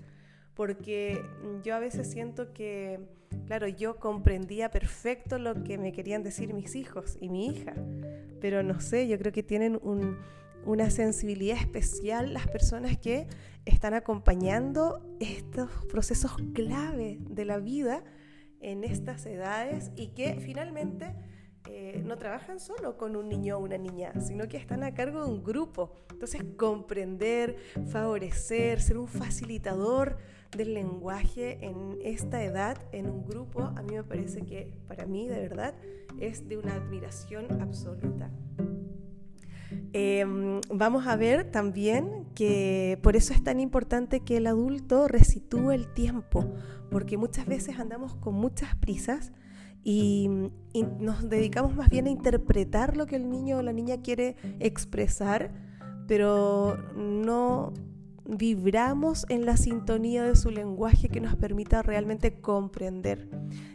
porque yo a veces siento que, claro, yo comprendía perfecto lo que me querían decir mis hijos y mi hija, pero no sé, yo creo que tienen un una sensibilidad especial las personas que están acompañando estos procesos clave de la vida en estas edades y que finalmente eh, no trabajan solo con un niño o una niña, sino que están a cargo de un grupo. Entonces, comprender, favorecer, ser un facilitador del lenguaje en esta edad, en un grupo, a mí me parece que para mí, de verdad, es de una admiración absoluta. Em, vamos a ver también que por eso es tan importante que el adulto resitúe el tiempo, porque muchas veces andamos con muchas prisas y, nos dedicamos más bien a interpretar lo que el niño o la niña quiere expresar, pero no vibramos en la sintonía de su lenguaje que nos permita realmente comprender.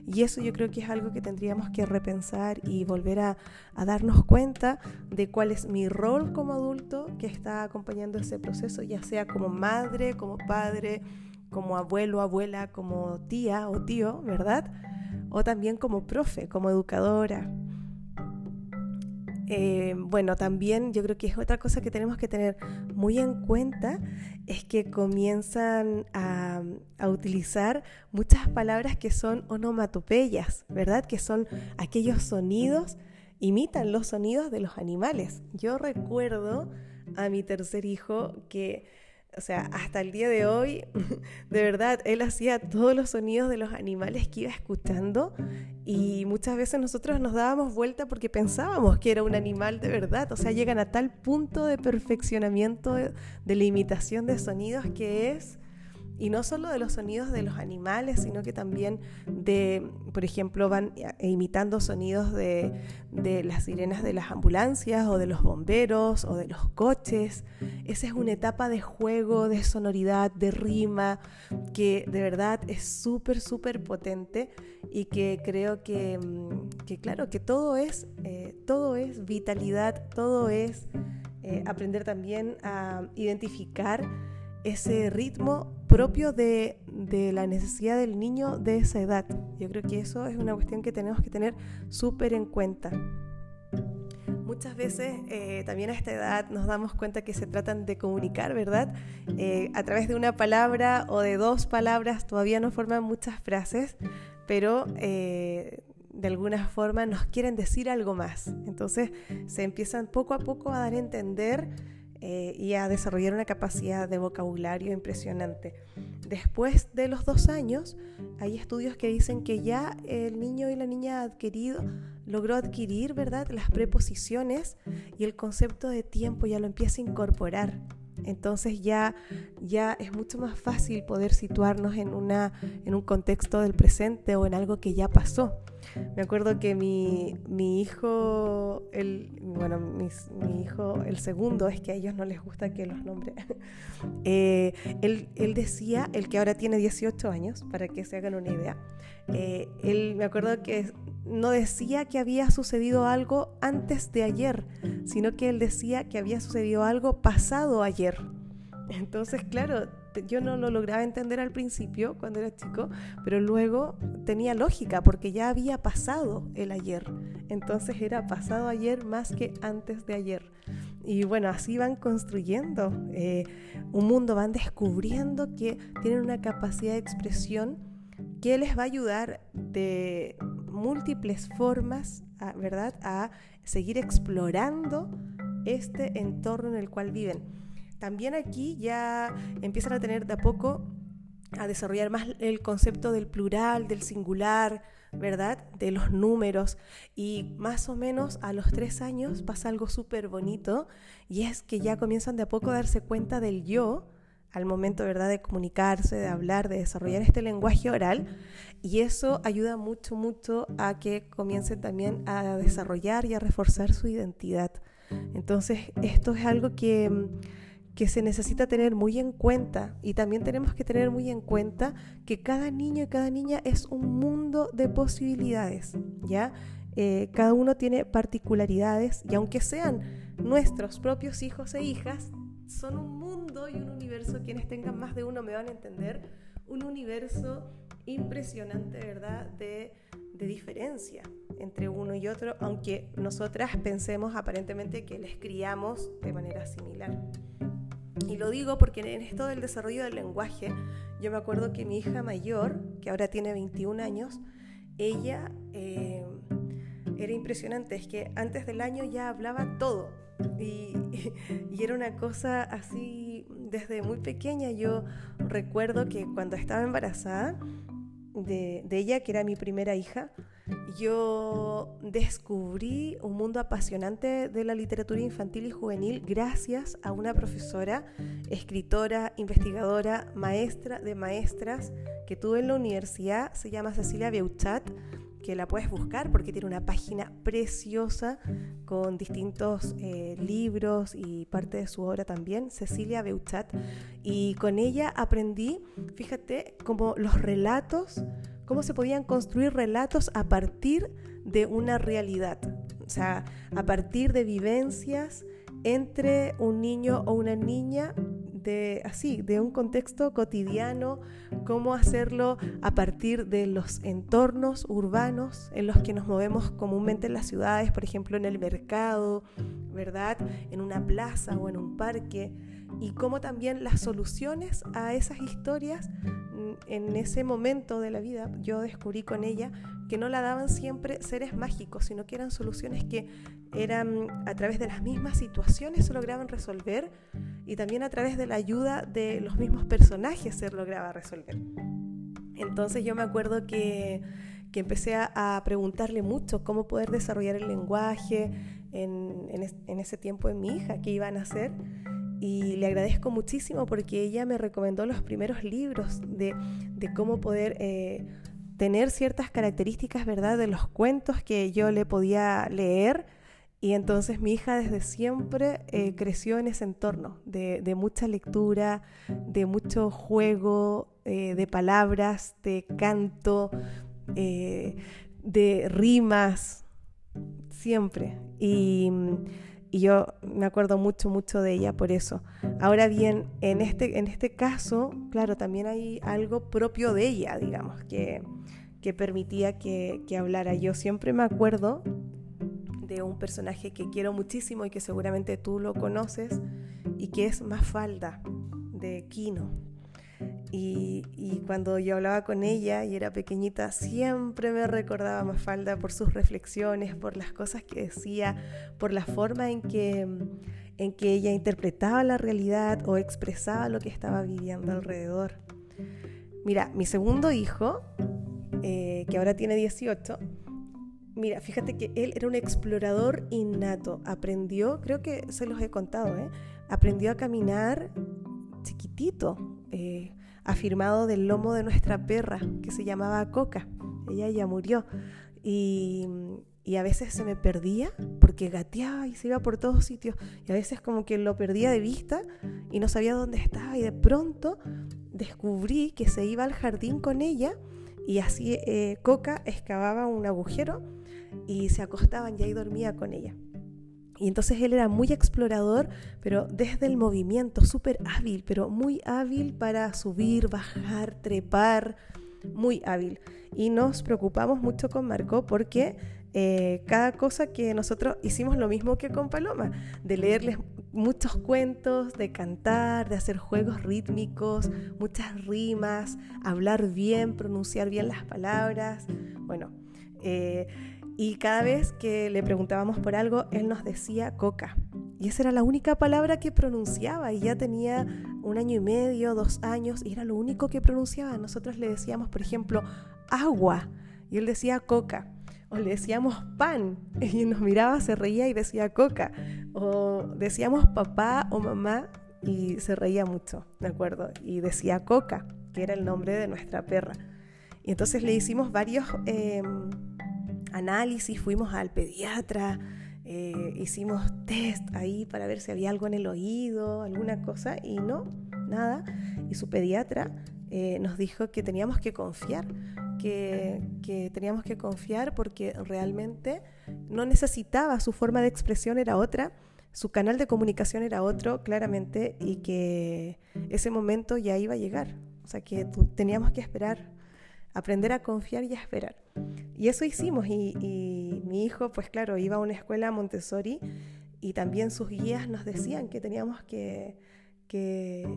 Y eso yo creo que es algo que tendríamos que repensar y volver a, darnos cuenta de cuál es mi rol como adulto que está acompañando ese proceso, ya sea como madre, como padre, como abuelo, abuela, como tía o tío, ¿verdad? o también como profe, como educadora. Eh, bueno, también yo creo que es otra cosa que tenemos que tener muy en cuenta, es que comienzan a, a, utilizar muchas palabras que son onomatopeyas, ¿verdad? Que son aquellos sonidos, imitan los sonidos de los animales. Yo recuerdo a mi tercer hijo que o sea, hasta el día de hoy, <laughs> de verdad, él hacía todos los sonidos de los animales que iba escuchando y muchas veces nosotros nos dábamos vuelta porque pensábamos que era un animal de verdad. O sea, llegan a tal punto de perfeccionamiento de, de la imitación de sonidos que es y no solo de los sonidos de los animales, sino que también de, por ejemplo, van imitando sonidos de, las sirenas de las ambulancias o de los bomberos o de los coches. Esa es una etapa de juego, de sonoridad, de rima, que de verdad es súper, súper potente y que creo que, mm, claro, que todo es, eh, todo es vitalidad, todo es eh, aprender también a identificar ese ritmo propio de, la necesidad del niño de esa edad. Yo creo que eso es una cuestión que tenemos que tener súper en cuenta. Muchas veces eh, también a esta edad nos damos cuenta que se tratan de comunicar, ¿verdad? Eh, a través de una palabra o de dos palabras todavía no forman muchas frases, pero eh, de alguna forma nos quieren decir algo más. Entonces se empiezan poco a poco a dar a entender eh, y a desarrollar una capacidad de vocabulario impresionante. Después de los dos años, hay estudios que dicen que ya el niño y la niña adquirido logró adquirir, ¿verdad?, las preposiciones y el concepto de tiempo ya lo empieza a incorporar. Entonces ya, ya es mucho más fácil poder situarnos en, una, en un contexto del presente o en algo que ya pasó. Me acuerdo que mi, mi hijo, el, bueno, mi hijo, el segundo, es que a ellos no les gusta que los nombre. <laughs> Eh, él, él, decía, el que ahora tiene 18 años, para que se hagan una idea, eh, él me acuerdo que no decía que había sucedido algo antes de ayer, sino que él decía que había sucedido algo pasado ayer. Entonces, claro, yo no lo lograba entender al principio cuando era chico, pero luego tenía lógica porque ya había pasado el ayer. Entonces era pasado ayer más que antes de ayer. Y bueno, así van construyendo eh, un mundo, van descubriendo que tienen una capacidad de expresión que les va a ayudar de múltiples formas, ¿verdad?, a seguir explorando este entorno en el cual viven. También aquí ya empiezan a tener de a poco a desarrollar más el concepto del plural, del singular, ¿verdad? De los números. Y más o menos a los tres años pasa algo súper bonito y es que ya comienzan de a poco a darse cuenta del yo al momento, ¿verdad?, de comunicarse, de hablar, de desarrollar este lenguaje oral. Y eso ayuda mucho, mucho a que comiencen también a desarrollar y a reforzar su identidad. Entonces, esto es algo que que se necesita tener muy en cuenta y también tenemos que tener muy en cuenta que cada niño y cada niña es un mundo de posibilidades, ¿ya? Eh, cada uno tiene particularidades y aunque sean nuestros propios hijos e hijas, son un mundo y un universo, quienes tengan más de uno me van a entender, un universo impresionante, ¿verdad?, de, de diferencia entre uno y otro, aunque nosotras pensemos aparentemente que les criamos de manera similar. Y lo digo porque en esto del desarrollo del lenguaje, yo me acuerdo que mi hija mayor, que ahora tiene 21 años, ella eh, era impresionante, es que antes del año ya hablaba todo. <laughs> Y, era una cosa así, desde muy pequeña yo recuerdo que cuando estaba embarazada de ella, que era mi primera hija, yo descubrí un mundo apasionante de la literatura infantil y juvenil gracias a una profesora, escritora, investigadora, maestra de maestras que tuve en la universidad, se llama Cecilia Beuchat, que la puedes buscar porque tiene una página preciosa con distintos eh, libros y parte de su obra también, Cecilia Beuchat. Y con ella aprendí, fíjate, como los relatos cómo se podían construir relatos a partir de una realidad, o sea, a partir de vivencias entre un niño o una niña de así, de un contexto cotidiano, cómo hacerlo a partir de los entornos urbanos en los que nos movemos comúnmente en las ciudades, por ejemplo, en el mercado, ¿verdad? En una plaza o en un parque, y cómo también las soluciones a esas historias en ese momento de la vida yo descubrí con ella que no la daban siempre seres mágicos, sino que eran soluciones que eran a través de las mismas situaciones se lograban resolver y también a través de la ayuda de los mismos personajes se lograba resolver. Entonces yo me acuerdo que, que empecé a, preguntarle mucho cómo poder desarrollar el lenguaje en, en, ese tiempo en mi hija, qué iban a hacer y le agradezco muchísimo porque ella me recomendó los primeros libros de, de cómo poder eh, tener ciertas características, ¿verdad?, de los cuentos que yo le podía leer. Y entonces mi hija desde siempre eh, creció en ese entorno de, de, mucha lectura, de mucho juego eh, de palabras, de canto, de rimas, siempre. Y y yo me acuerdo mucho, mucho de ella por eso. Ahora bien, en este, en este caso, claro, también hay algo propio de ella, digamos, que, que permitía que, que hablara. Yo siempre me acuerdo de un personaje que quiero muchísimo y que seguramente tú lo conoces, y que es Mafalda, de Kino. Y, cuando yo hablaba con ella y era pequeñita, siempre me recordaba Mafalda por sus reflexiones, por las cosas que decía, por la forma en que, en que ella interpretaba la realidad o expresaba lo que estaba viviendo alrededor. Mira, mi segundo hijo, eh, que ahora tiene 18, mira, fíjate que él era un explorador innato. Aprendió, creo que se los he contado, ¿eh? aprendió a caminar chiquitito. Eh, afirmado del lomo de nuestra perra, que se llamaba Coca. Ella ya murió. Y, y, a veces se me perdía porque gateaba y se iba por todos sitios. Y a veces como que lo perdía de vista y no sabía dónde estaba. Y de pronto descubrí que se iba al jardín con ella y así eh, Coca excavaba un agujero y se acostaban y ahí dormía con ella. Y entonces él era muy explorador, pero desde el movimiento, súper hábil, pero muy hábil para subir, bajar, trepar, muy hábil. Y nos preocupamos mucho con Marco porque eh, cada cosa que nosotros hicimos lo mismo que con Paloma, de leerles muchos cuentos, de cantar, de hacer juegos rítmicos, muchas rimas, hablar bien, pronunciar bien las palabras. Bueno, eh, y cada vez que le preguntábamos por algo, él nos decía coca. Y esa era la única palabra que pronunciaba. Y ya tenía un año y medio, dos años, y era lo único que pronunciaba. Nosotros le decíamos, por ejemplo, agua. Y él decía coca. O le decíamos pan. <laughs> Y nos miraba, se reía y decía coca. O decíamos papá o mamá y se reía mucho, ¿de acuerdo? Y decía coca, que era el nombre de nuestra perra. Y entonces le hicimos varios... Em, análisis, fuimos al pediatra, eh, hicimos test ahí para ver si había algo en el oído, alguna cosa, y no, nada. Y su pediatra eh, nos dijo que teníamos que confiar, que, que, teníamos que confiar porque realmente no necesitaba, su forma de expresión era otra, su canal de comunicación era otro, claramente, y que ese momento ya iba a llegar. O sea que teníamos que esperar aprender a confiar y a esperar. Y eso hicimos y, mi hijo, pues claro, iba a una escuela Montessori y también sus guías nos decían que teníamos que,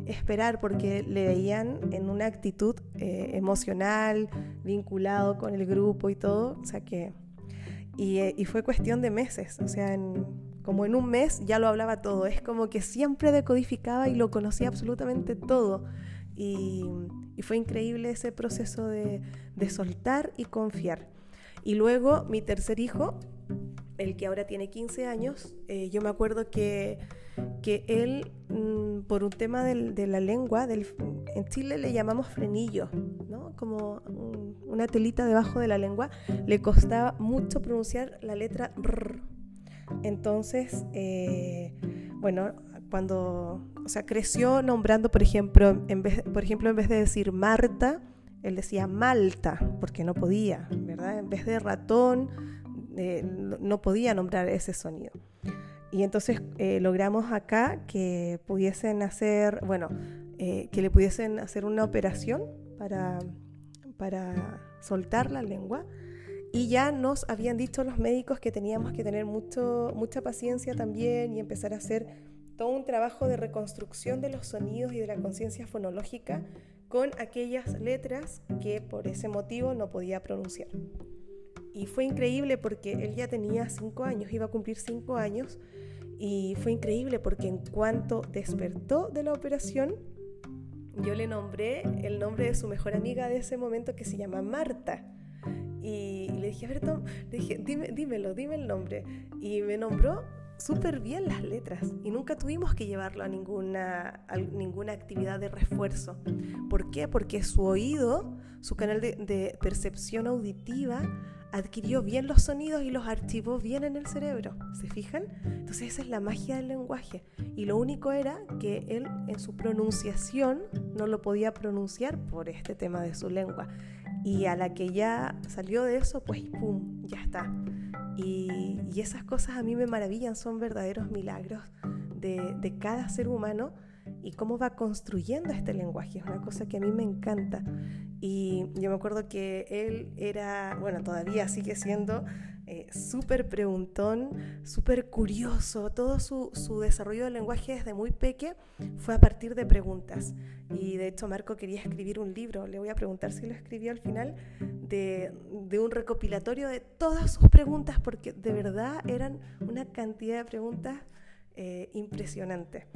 esperar porque le veían en una actitud eh, emocional, vinculado con el grupo y todo, o sea que... Y, eh, fue cuestión de meses, o sea, como en un mes ya lo hablaba todo, es como que siempre decodificaba y lo conocía absolutamente todo. Y, fue increíble ese proceso de, soltar y confiar. Y luego mi tercer hijo, el que ahora tiene 15 años, eh, yo me acuerdo que, que él, mm, por un tema de la lengua, del, en Chile le llamamos frenillo, ¿no? como una telita debajo de la lengua, le costaba mucho pronunciar la letra R. Entonces, eh, bueno, cuando, o sea, creció nombrando, por ejemplo, en vez, por ejemplo, en vez de decir Marta, él decía Malta, porque no podía, ¿verdad? En vez de ratón, eh, no podía nombrar ese sonido. Y entonces eh, logramos acá que pudiesen hacer, bueno, eh, que le pudiesen hacer una operación para, para soltar la lengua. Y ya nos habían dicho los médicos que teníamos que tener mucho, mucha paciencia también y empezar a hacer un trabajo de reconstrucción de los sonidos y de la conciencia fonológica con aquellas letras que por ese motivo no podía pronunciar. Y fue increíble porque él ya tenía cinco años, iba a cumplir cinco años, y fue increíble porque en cuanto despertó de la operación, yo le nombré el nombre de su mejor amiga de ese momento que se llama Marta. Y le dije, a ver, Tom, dímelo, dime el nombre. Y me nombró súper bien las letras y nunca tuvimos que llevarlo a ninguna, ninguna actividad de refuerzo. ¿Por qué? Porque su oído, su canal de, percepción auditiva, adquirió bien los sonidos y los archivó bien en el cerebro. ¿Se fijan? Entonces esa es la magia del lenguaje. Y lo único era que él en su pronunciación no lo podía pronunciar por este tema de su lengua. Y a la que ya salió de eso, pues ¡pum! Ya está. Y, esas cosas a mí me maravillan, son verdaderos milagros de, de, cada ser humano y cómo va construyendo este lenguaje. Es una cosa que a mí me encanta. Y yo me acuerdo que él era, bueno, todavía sigue siendo eh, súper preguntón, súper curioso. Todo su, desarrollo del lenguaje desde muy peque fue a partir de preguntas. Y de hecho Marco quería escribir un libro, le voy a preguntar si lo escribió al final, de, un recopilatorio de todas sus preguntas, porque de verdad eran una cantidad de preguntas eh, impresionante.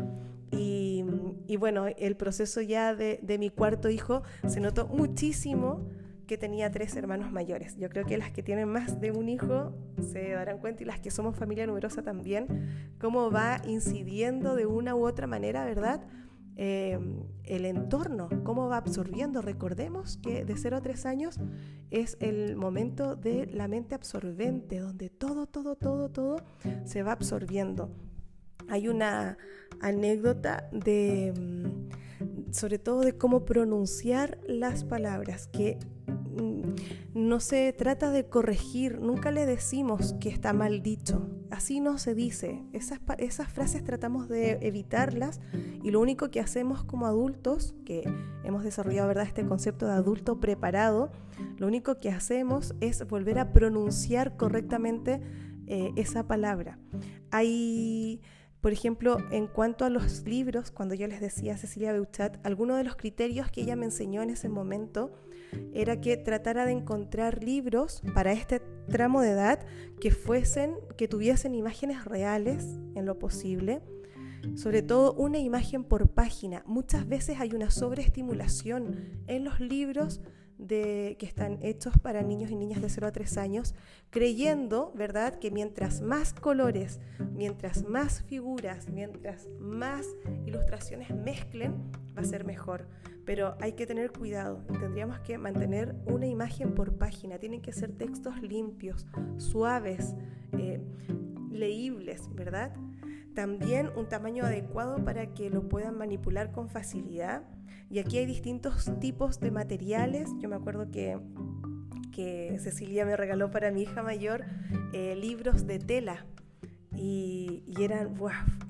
Y, bueno, el proceso ya de, mi cuarto hijo se notó muchísimo que tenía tres hermanos mayores. Yo creo que las que tienen más de un hijo se darán cuenta y las que somos familia numerosa también, cómo va incidiendo de una u otra manera, ¿verdad? Eh, el entorno, cómo va absorbiendo. Recordemos que de 0 a 3 años es el momento de la mente absorbente, donde todo, todo, todo, todo se va absorbiendo. Hay una anécdota de, mm, sobre todo de cómo pronunciar las palabras, que Mm, no se trata de corregir, nunca le decimos que está mal dicho, así no se dice. Esas, esas frases tratamos de evitarlas y lo único que hacemos como adultos, que hemos desarrollado ¿verdad? este concepto de adulto preparado, lo único que hacemos es volver a pronunciar correctamente eh, esa palabra. Hay... Por ejemplo, en cuanto a los libros, cuando yo les decía a Cecilia Beuchat, algunos de los criterios que ella me enseñó en ese momento era que tratara de encontrar libros para este tramo de edad que fuesen, que tuviesen imágenes reales en lo posible, sobre todo una imagen por página. Muchas veces hay una sobreestimulación en los libros de, que están hechos para niños y niñas de 0 a 3 años, creyendo, ¿verdad?, que mientras más colores, mientras más figuras, mientras más ilustraciones mezclen, va a ser mejor. Pero hay que tener cuidado tendríamos que mantener una imagen por página. Tienen que ser textos limpios, suaves, eh, leíbles, ¿verdad? También un tamaño adecuado para que lo puedan manipular con facilidad y aquí hay distintos tipos de materiales. Yo me acuerdo que, que Cecilia me regaló para mi hija mayor eh, libros de tela y, eran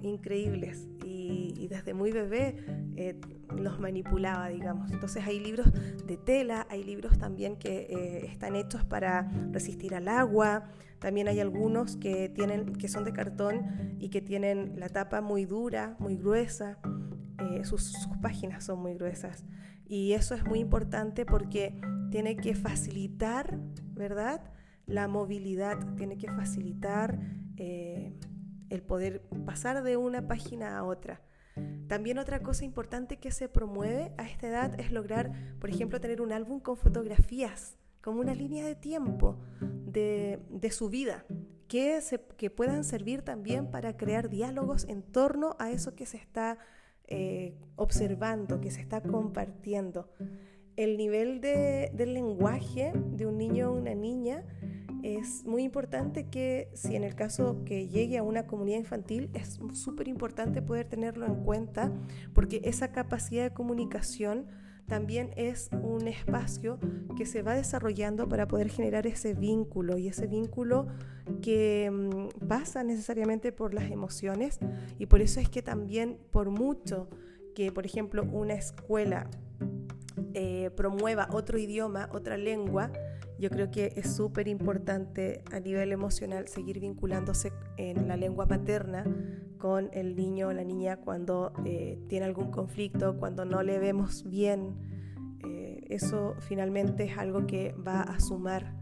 increíbles. Y, desde muy bebé eh, los manipulaba, digamos. Entonces hay libros de tela, hay libros también que eh, están hechos para resistir al agua, también hay algunos que, tienen, que son de cartón y que tienen la tapa muy dura, muy gruesa, eh, sus, sus páginas son muy gruesas. Y eso es muy importante porque tiene que facilitar, ¿verdad? La movilidad, tiene que facilitar eh, el poder pasar de una página a otra. También otra cosa importante que se promueve a esta edad es lograr, por ejemplo, tener un álbum con fotografías, como una línea de tiempo de, su vida, que, puedan servir también para crear diálogos en torno a eso que se está eh, observando, que se está compartiendo. El nivel de, del lenguaje de un niño o una niña es muy importante que si en el caso que llegue a una comunidad infantil es súper importante poder tenerlo en cuenta porque esa capacidad de comunicación también es un espacio que se va desarrollando para poder generar ese vínculo y ese vínculo que mm, pasa necesariamente por las emociones y por eso es que también por mucho que por ejemplo una escuela eh, promueva otro idioma, otra lengua, yo creo que es súper importante a nivel emocional seguir vinculándose en la lengua materna con el niño o la niña cuando eh, tiene algún conflicto, cuando no le vemos bien. Eh, eso finalmente es algo que va a sumar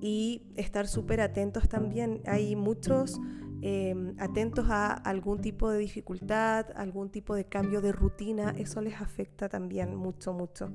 y estar súper atentos también. Hay muchos em, atentos a algún tipo de dificultad, algún tipo de cambio de rutina, eso les afecta también mucho, mucho.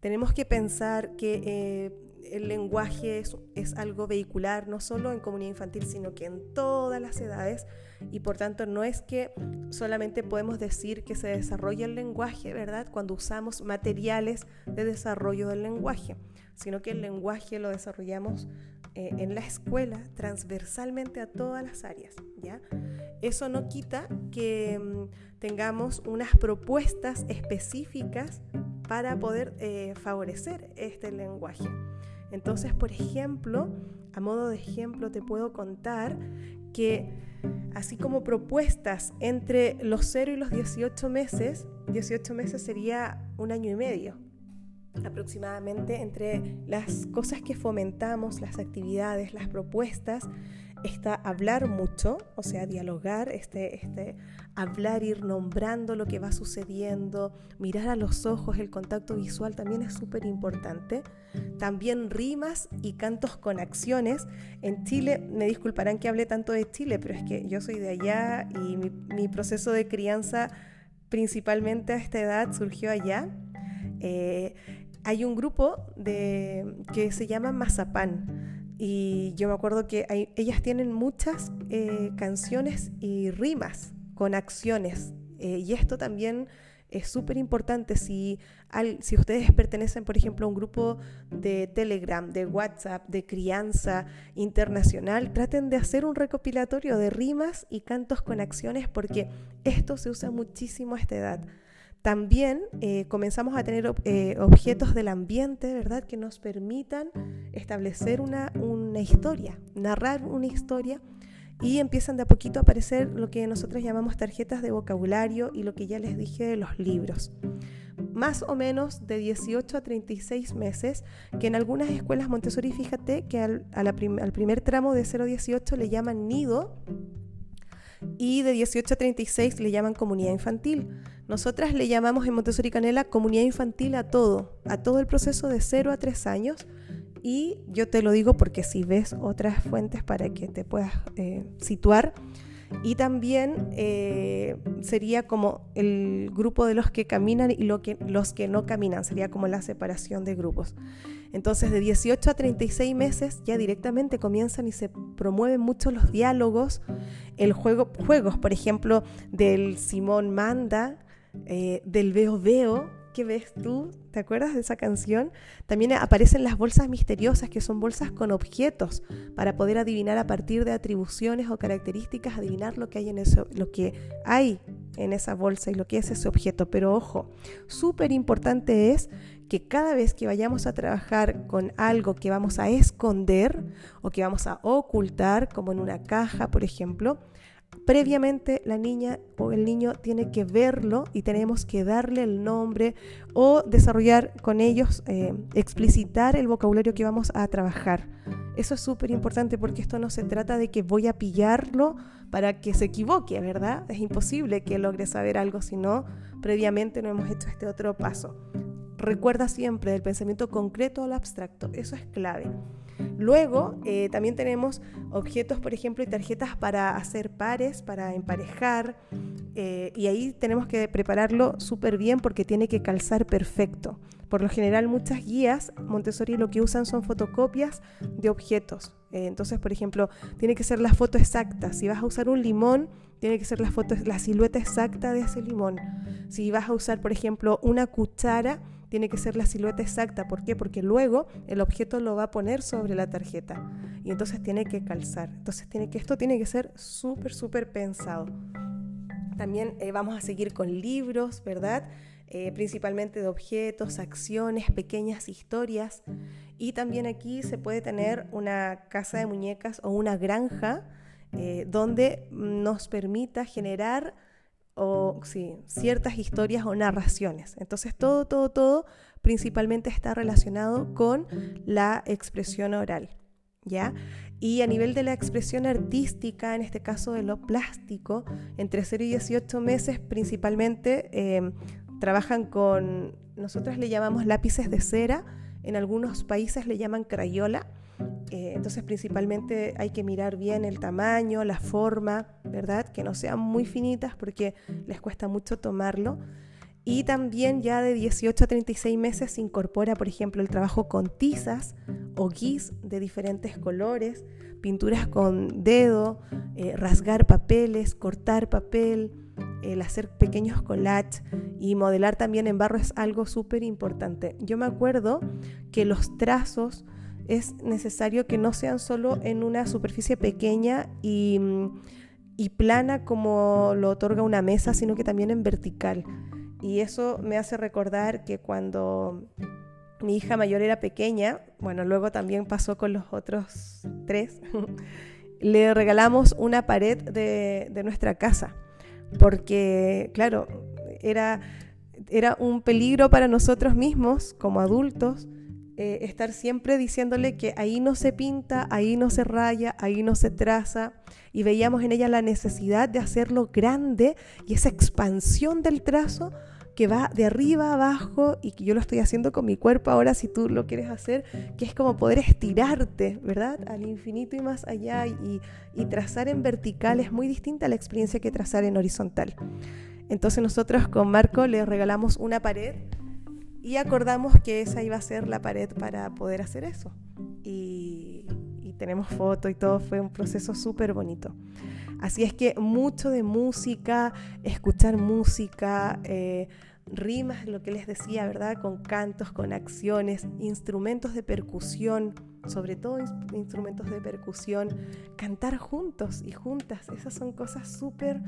Tenemos que pensar que eh, el lenguaje es, algo vehicular, no solo en comunidad infantil, sino que en todas las edades. Y por tanto, no es que solamente podemos decir que se desarrolla el lenguaje, ¿verdad? Cuando usamos materiales de desarrollo del lenguaje, sino que el lenguaje lo desarrollamos eh, en la escuela transversalmente a todas las áreas, ¿ya? Eso no quita que mm, tengamos unas propuestas específicas para poder eh, favorecer este lenguaje. Entonces, por ejemplo, a modo de ejemplo te puedo contar que así como propuestas entre los 0 y los 18 meses, 18 meses sería un año y medio aproximadamente entre las cosas que fomentamos, las actividades, las propuestas, está hablar mucho, o sea, dialogar, este, este, hablar, ir nombrando lo que va sucediendo, mirar a los ojos, el contacto visual también es súper importante. También rimas y cantos con acciones. En Chile, me disculparán que hable tanto de Chile, pero es que yo soy de allá y mi, proceso de crianza principalmente a esta edad surgió allá. Eh, hay un grupo de, que se llama Mazapán y yo me acuerdo que ellas tienen muchas eh, canciones y rimas con acciones. Eh, y esto también es súper importante. Si, si ustedes pertenecen, por ejemplo, a un grupo de Telegram, de WhatsApp, de crianza internacional, traten de hacer un recopilatorio de rimas y cantos con acciones porque esto se usa muchísimo a esta edad. También eh, comenzamos a tener eh, objetos del ambiente, ¿verdad?, que nos permitan establecer una, una historia, narrar una historia y empiezan de a poquito a aparecer lo que nosotros llamamos tarjetas de vocabulario y lo que ya les dije de los libros. Más o menos de 18 a 36 meses, que en algunas escuelas Montessori, fíjate que al, primer tramo de 0 a 18 le llaman nido y de 18 a 36 le llaman comunidad infantil. Nosotras le llamamos en Montessori Canela comunidad infantil a todo, a todo el proceso de 0 a 3 años. Y yo te lo digo porque si ves otras fuentes para que te puedas eh, situar. Y también eh, sería como el grupo de los que caminan y lo que, los que no caminan, sería como la separación de grupos. Entonces, de 18 a 36 meses ya directamente comienzan y se promueven mucho los diálogos, el juego, juegos, por ejemplo, del Simón Manda, eh, del Veo Veo, ¿qué ves tú? ¿Te acuerdas de esa canción? También aparecen las bolsas misteriosas, que son bolsas con objetos, para poder adivinar a partir de atribuciones o características, adivinar lo que hay en eso, lo que hay en esa bolsa y lo que es ese objeto. Pero ojo, súper importante es que cada vez que vayamos a trabajar con algo que vamos a esconder o que vamos a ocultar, como en una caja, por ejemplo, previamente la niña o el niño tiene que verlo y tenemos que darle el nombre o desarrollar con ellos, eh, explicitar el vocabulario que vamos a trabajar. Eso es súper importante porque esto no se trata de que voy a pillarlo para que se equivoque, ¿verdad? Es imposible que logre saber algo si no previamente no hemos hecho este otro paso. Recuerda siempre del pensamiento concreto al abstracto, eso es clave. Luego eh, también tenemos objetos, por ejemplo, y tarjetas para hacer pares, para emparejar, eh, y ahí tenemos que prepararlo súper bien porque tiene que calzar perfecto. Por lo general muchas guías Montessori lo que usan son fotocopias de objetos. Eh, entonces, por ejemplo, tiene que ser la foto exacta. Si vas a usar un limón, tiene que ser la, foto, la silueta exacta de ese limón. Si vas a usar, por ejemplo, una cuchara, tiene que ser la silueta exacta. ¿Por qué? Porque luego el objeto lo va a poner sobre la tarjeta y entonces tiene que calzar. Entonces tiene que, esto tiene que ser súper, súper pensado. También eh, vamos a seguir con libros, ¿verdad? Eh, principalmente de objetos, acciones, pequeñas historias. Y también aquí se puede tener una casa de muñecas o una granja eh, donde nos permita generar o sí, ciertas historias o narraciones. Entonces todo, todo, todo principalmente está relacionado con la expresión oral, ¿ya? Y a nivel de la expresión artística, en este caso de lo plástico, entre 0 y 18 meses principalmente em, trabajan con, nosotros le llamamos lápices de cera, en algunos países le llaman crayola, eh, entonces principalmente hay que mirar bien el tamaño, la forma, ¿verdad? Que no sean muy finitas porque les cuesta mucho tomarlo. Y también ya de 18 a 36 meses se incorpora, por ejemplo, el trabajo con tizas o guis de diferentes colores, pinturas con dedo, eh, rasgar papeles, cortar papel, el hacer pequeños collages y modelar también en barro es algo súper importante. Yo me acuerdo que los trazos es necesario que no sean solo en una superficie pequeña y, plana como lo otorga una mesa, sino que también en vertical. Y eso me hace recordar que cuando mi hija mayor era pequeña, bueno, luego también pasó con los otros tres, <laughs> le regalamos una pared de, de nuestra casa, porque, claro, era, era un peligro para nosotros mismos como adultos eh, estar siempre diciéndole que ahí no se pinta, ahí no se raya, ahí no se traza, y veíamos en ella la necesidad de hacerlo grande y esa expansión del trazo que va de arriba abajo y que yo lo estoy haciendo con mi cuerpo ahora si tú lo quieres hacer, que es como poder estirarte, ¿verdad? Al infinito y más allá y, y trazar en vertical es muy distinta a la experiencia que trazar en horizontal. Entonces nosotros con Marco le regalamos una pared y acordamos que esa iba a ser la pared para poder hacer eso. Y, tenemos foto y todo, fue un proceso súper bonito. Así es que mucho de música, escuchar música, eh, rimas, lo que les decía, ¿verdad? Con cantos, con acciones, instrumentos de percusión, sobre todo instrumentos de percusión, cantar juntos y juntas, esas son cosas súper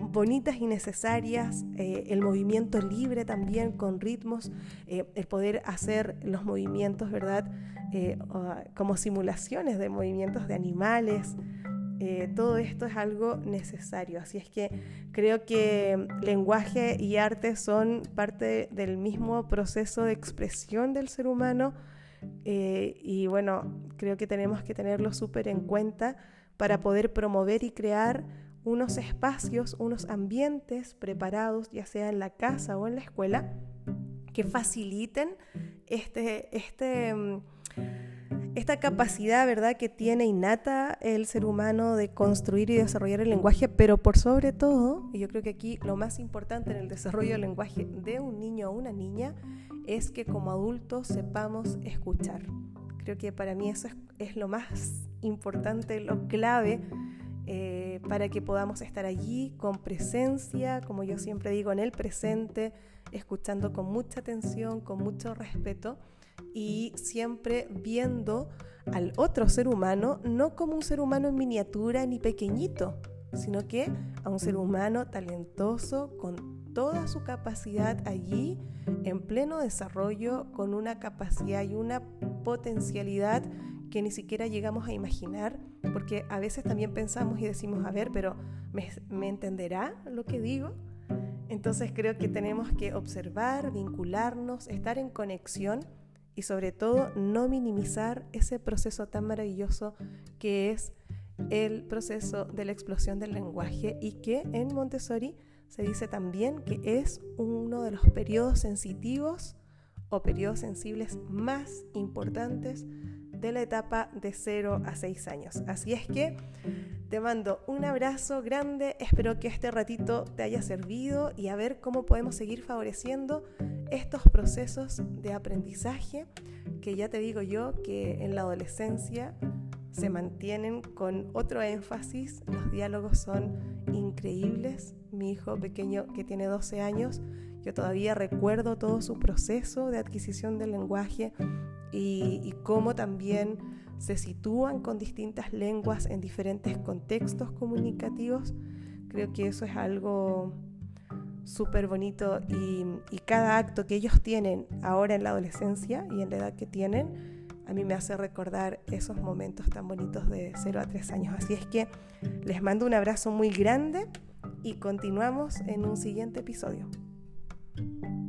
bonitas y necesarias, eh, el movimiento libre también con ritmos, eh, el poder hacer los movimientos, ¿verdad? Eh, como simulaciones de movimientos de animales. todo esto es algo necesario, así es que creo que lenguaje y arte son parte del mismo proceso de expresión del ser humano y bueno, creo que tenemos que tenerlo súper en cuenta para poder promover y crear unos espacios, unos ambientes preparados, ya sea en la casa o en la escuela, que faciliten este, este, mm, esta capacidad ¿verdad? que tiene innata el ser humano de construir y desarrollar el lenguaje, pero por sobre todo, y yo creo que aquí lo más importante en el desarrollo del lenguaje de un niño o una niña es que como adultos sepamos escuchar. Creo que para mí eso es, es lo más importante, lo clave eh, para que podamos estar allí con presencia, como yo siempre digo, en el presente, escuchando con mucha atención, con mucho respeto y siempre viendo al otro ser humano no como un ser humano en miniatura ni pequeñito, sino que a un ser humano talentoso con toda su capacidad allí, en pleno desarrollo, con una capacidad y una potencialidad que ni siquiera llegamos a imaginar, porque a veces también pensamos y decimos, a ver, pero ¿me, ¿me entenderá lo que digo? Entonces creo que tenemos que observar, vincularnos, estar en conexión y sobre todo no minimizar ese proceso tan maravilloso que es el proceso de la explosión del lenguaje y que en Montessori se dice también que es uno de los periodos sensitivos o periodos sensibles más importantes de la etapa de 0 a 6 años. Así es que te mando un abrazo grande, espero que este ratito te haya servido y a ver cómo podemos seguir favoreciendo estos procesos de aprendizaje que ya te digo yo que en la adolescencia se mantienen con otro énfasis, los diálogos son increíbles. Mi hijo pequeño que tiene 12 años, yo todavía recuerdo todo su proceso de adquisición del lenguaje y, cómo también se sitúan con distintas lenguas en diferentes contextos comunicativos. Creo que eso es algo súper bonito y, y, cada acto que ellos tienen ahora en la adolescencia y en la edad que tienen, a mí me hace recordar esos momentos tan bonitos de 0 a 3 años. Así es que les mando un abrazo muy grande y continuamos en un siguiente episodio. Thank you.